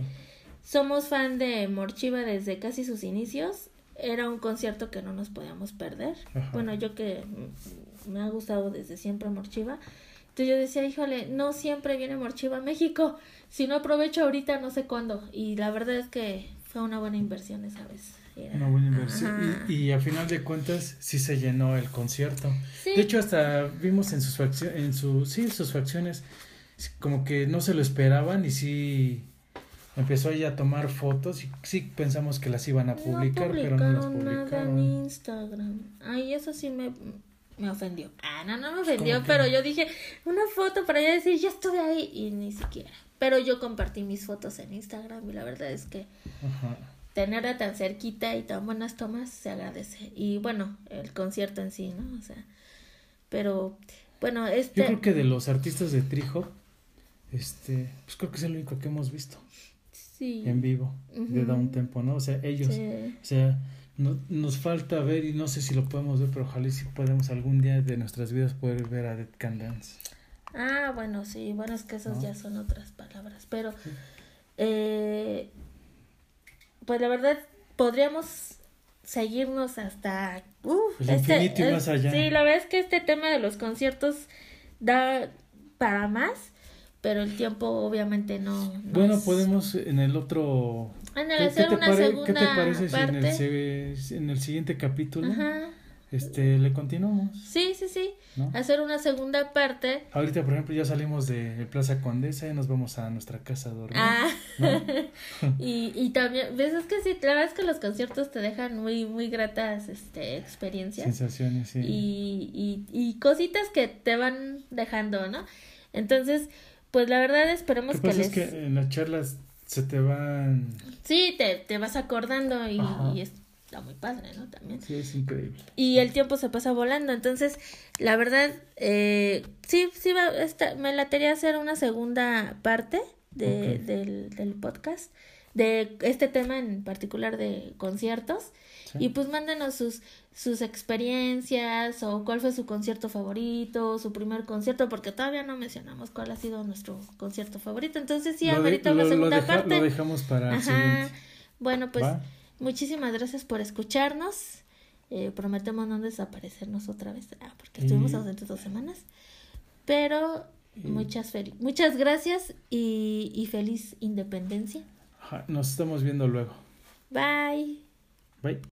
[SPEAKER 2] somos fan de Morchiva desde casi sus inicios. Era un concierto que no nos podíamos perder.
[SPEAKER 1] Ajá.
[SPEAKER 2] Bueno, yo que me ha gustado desde siempre Morchiva. Entonces yo decía, híjole, no siempre viene Morchiva a México. Si no aprovecho ahorita, no sé cuándo. Y la verdad es que fue una buena inversión esa vez. Era-
[SPEAKER 1] Una buena inversión. Y, y a final de cuentas, sí se llenó el concierto.
[SPEAKER 2] Sí.
[SPEAKER 1] De hecho, hasta vimos en sus facciones, en su, sí, sus facciones, como que no se lo esperaban y sí empezó ella a tomar fotos y sí pensamos que las iban a publicar,
[SPEAKER 2] no
[SPEAKER 1] pero no las
[SPEAKER 2] publicaron nada en. Instagram. Ay, eso sí me, me ofendió. Ah, no, no me ofendió, pero yo dije una foto para ya decir, yo estuve ahí y ni siquiera. Pero yo compartí mis fotos en Instagram y la verdad es que
[SPEAKER 1] Ajá.
[SPEAKER 2] tenerla tan cerquita y tan buenas tomas se agradece. Y bueno, el concierto en sí, ¿no? O sea, pero bueno, este...
[SPEAKER 1] Yo creo que de los artistas de Trijo, este, pues creo que es el único que hemos visto
[SPEAKER 2] sí.
[SPEAKER 1] en vivo de
[SPEAKER 2] Ujú.
[SPEAKER 1] Down Tempo, ¿no? O sea, ellos.
[SPEAKER 2] Sí.
[SPEAKER 1] O sea, no- nos falta ver y no sé si lo podemos ver, pero ojalá y si podemos algún día de nuestras vidas poder ver a Dead Can Dance.
[SPEAKER 2] Ah, bueno, sí, bueno, es que esos
[SPEAKER 1] ¿No?
[SPEAKER 2] ya son otras palabras, pero eh, pues la verdad podríamos seguirnos hasta uf,
[SPEAKER 1] El infinito y más allá.
[SPEAKER 2] Sí, la verdad es que este tema de los conciertos da para más, pero el tiempo obviamente no. no
[SPEAKER 1] Bueno,
[SPEAKER 2] es-
[SPEAKER 1] podemos en el otro...
[SPEAKER 2] Ándale,
[SPEAKER 1] ¿Qué, qué
[SPEAKER 2] hacer una
[SPEAKER 1] pare-
[SPEAKER 2] segunda
[SPEAKER 1] qué te parece si en
[SPEAKER 2] parte.
[SPEAKER 1] el, se- en el siguiente capítulo
[SPEAKER 2] Ajá.
[SPEAKER 1] este, le continuamos?
[SPEAKER 2] Sí, sí, sí.
[SPEAKER 1] ¿no?
[SPEAKER 2] Hacer una segunda parte.
[SPEAKER 1] Ahorita, por ejemplo, ya salimos de Plaza Condesa y nos vamos a nuestra casa a dormir.
[SPEAKER 2] Ah.
[SPEAKER 1] ¿no?
[SPEAKER 2] y, y también, ves, es que sí, la verdad es que los conciertos te dejan muy, muy gratas este, experiencias
[SPEAKER 1] Sensaciones, sí.
[SPEAKER 2] y, y, y cositas que te van dejando, ¿no? Entonces, pues la verdad esperemos que
[SPEAKER 1] que pasa
[SPEAKER 2] les...
[SPEAKER 1] es que en las charlas se te van...
[SPEAKER 2] Sí, te, te vas acordando y, y está muy padre, ¿no? También.
[SPEAKER 1] Sí, es increíble.
[SPEAKER 2] Y el tiempo se pasa volando, entonces, la verdad, eh, sí, sí, va, esta, me latería hacer una segunda parte de,
[SPEAKER 1] Ok.
[SPEAKER 2] del, del podcast, de este tema en particular de conciertos.
[SPEAKER 1] Sí.
[SPEAKER 2] Y pues mándenos sus, sus experiencias o cuál fue su concierto favorito, su primer concierto, porque todavía no mencionamos cuál ha sido nuestro concierto favorito. Entonces sí,
[SPEAKER 1] lo-
[SPEAKER 2] una segunda
[SPEAKER 1] deja-
[SPEAKER 2] parte.
[SPEAKER 1] Lo dejamos para el
[SPEAKER 2] Ajá.
[SPEAKER 1] siguiente.
[SPEAKER 2] Bueno, pues
[SPEAKER 1] ¿Va?
[SPEAKER 2] muchísimas gracias por escucharnos. Eh, prometemos no desaparecernos otra vez, ah, porque
[SPEAKER 1] Y-
[SPEAKER 2] estuvimos ausentes dos semanas. Pero
[SPEAKER 1] Y-
[SPEAKER 2] muchas, fel- muchas gracias y, y feliz independencia.
[SPEAKER 1] Ajá, Nos estamos viendo luego.
[SPEAKER 2] Bye.
[SPEAKER 1] Bye.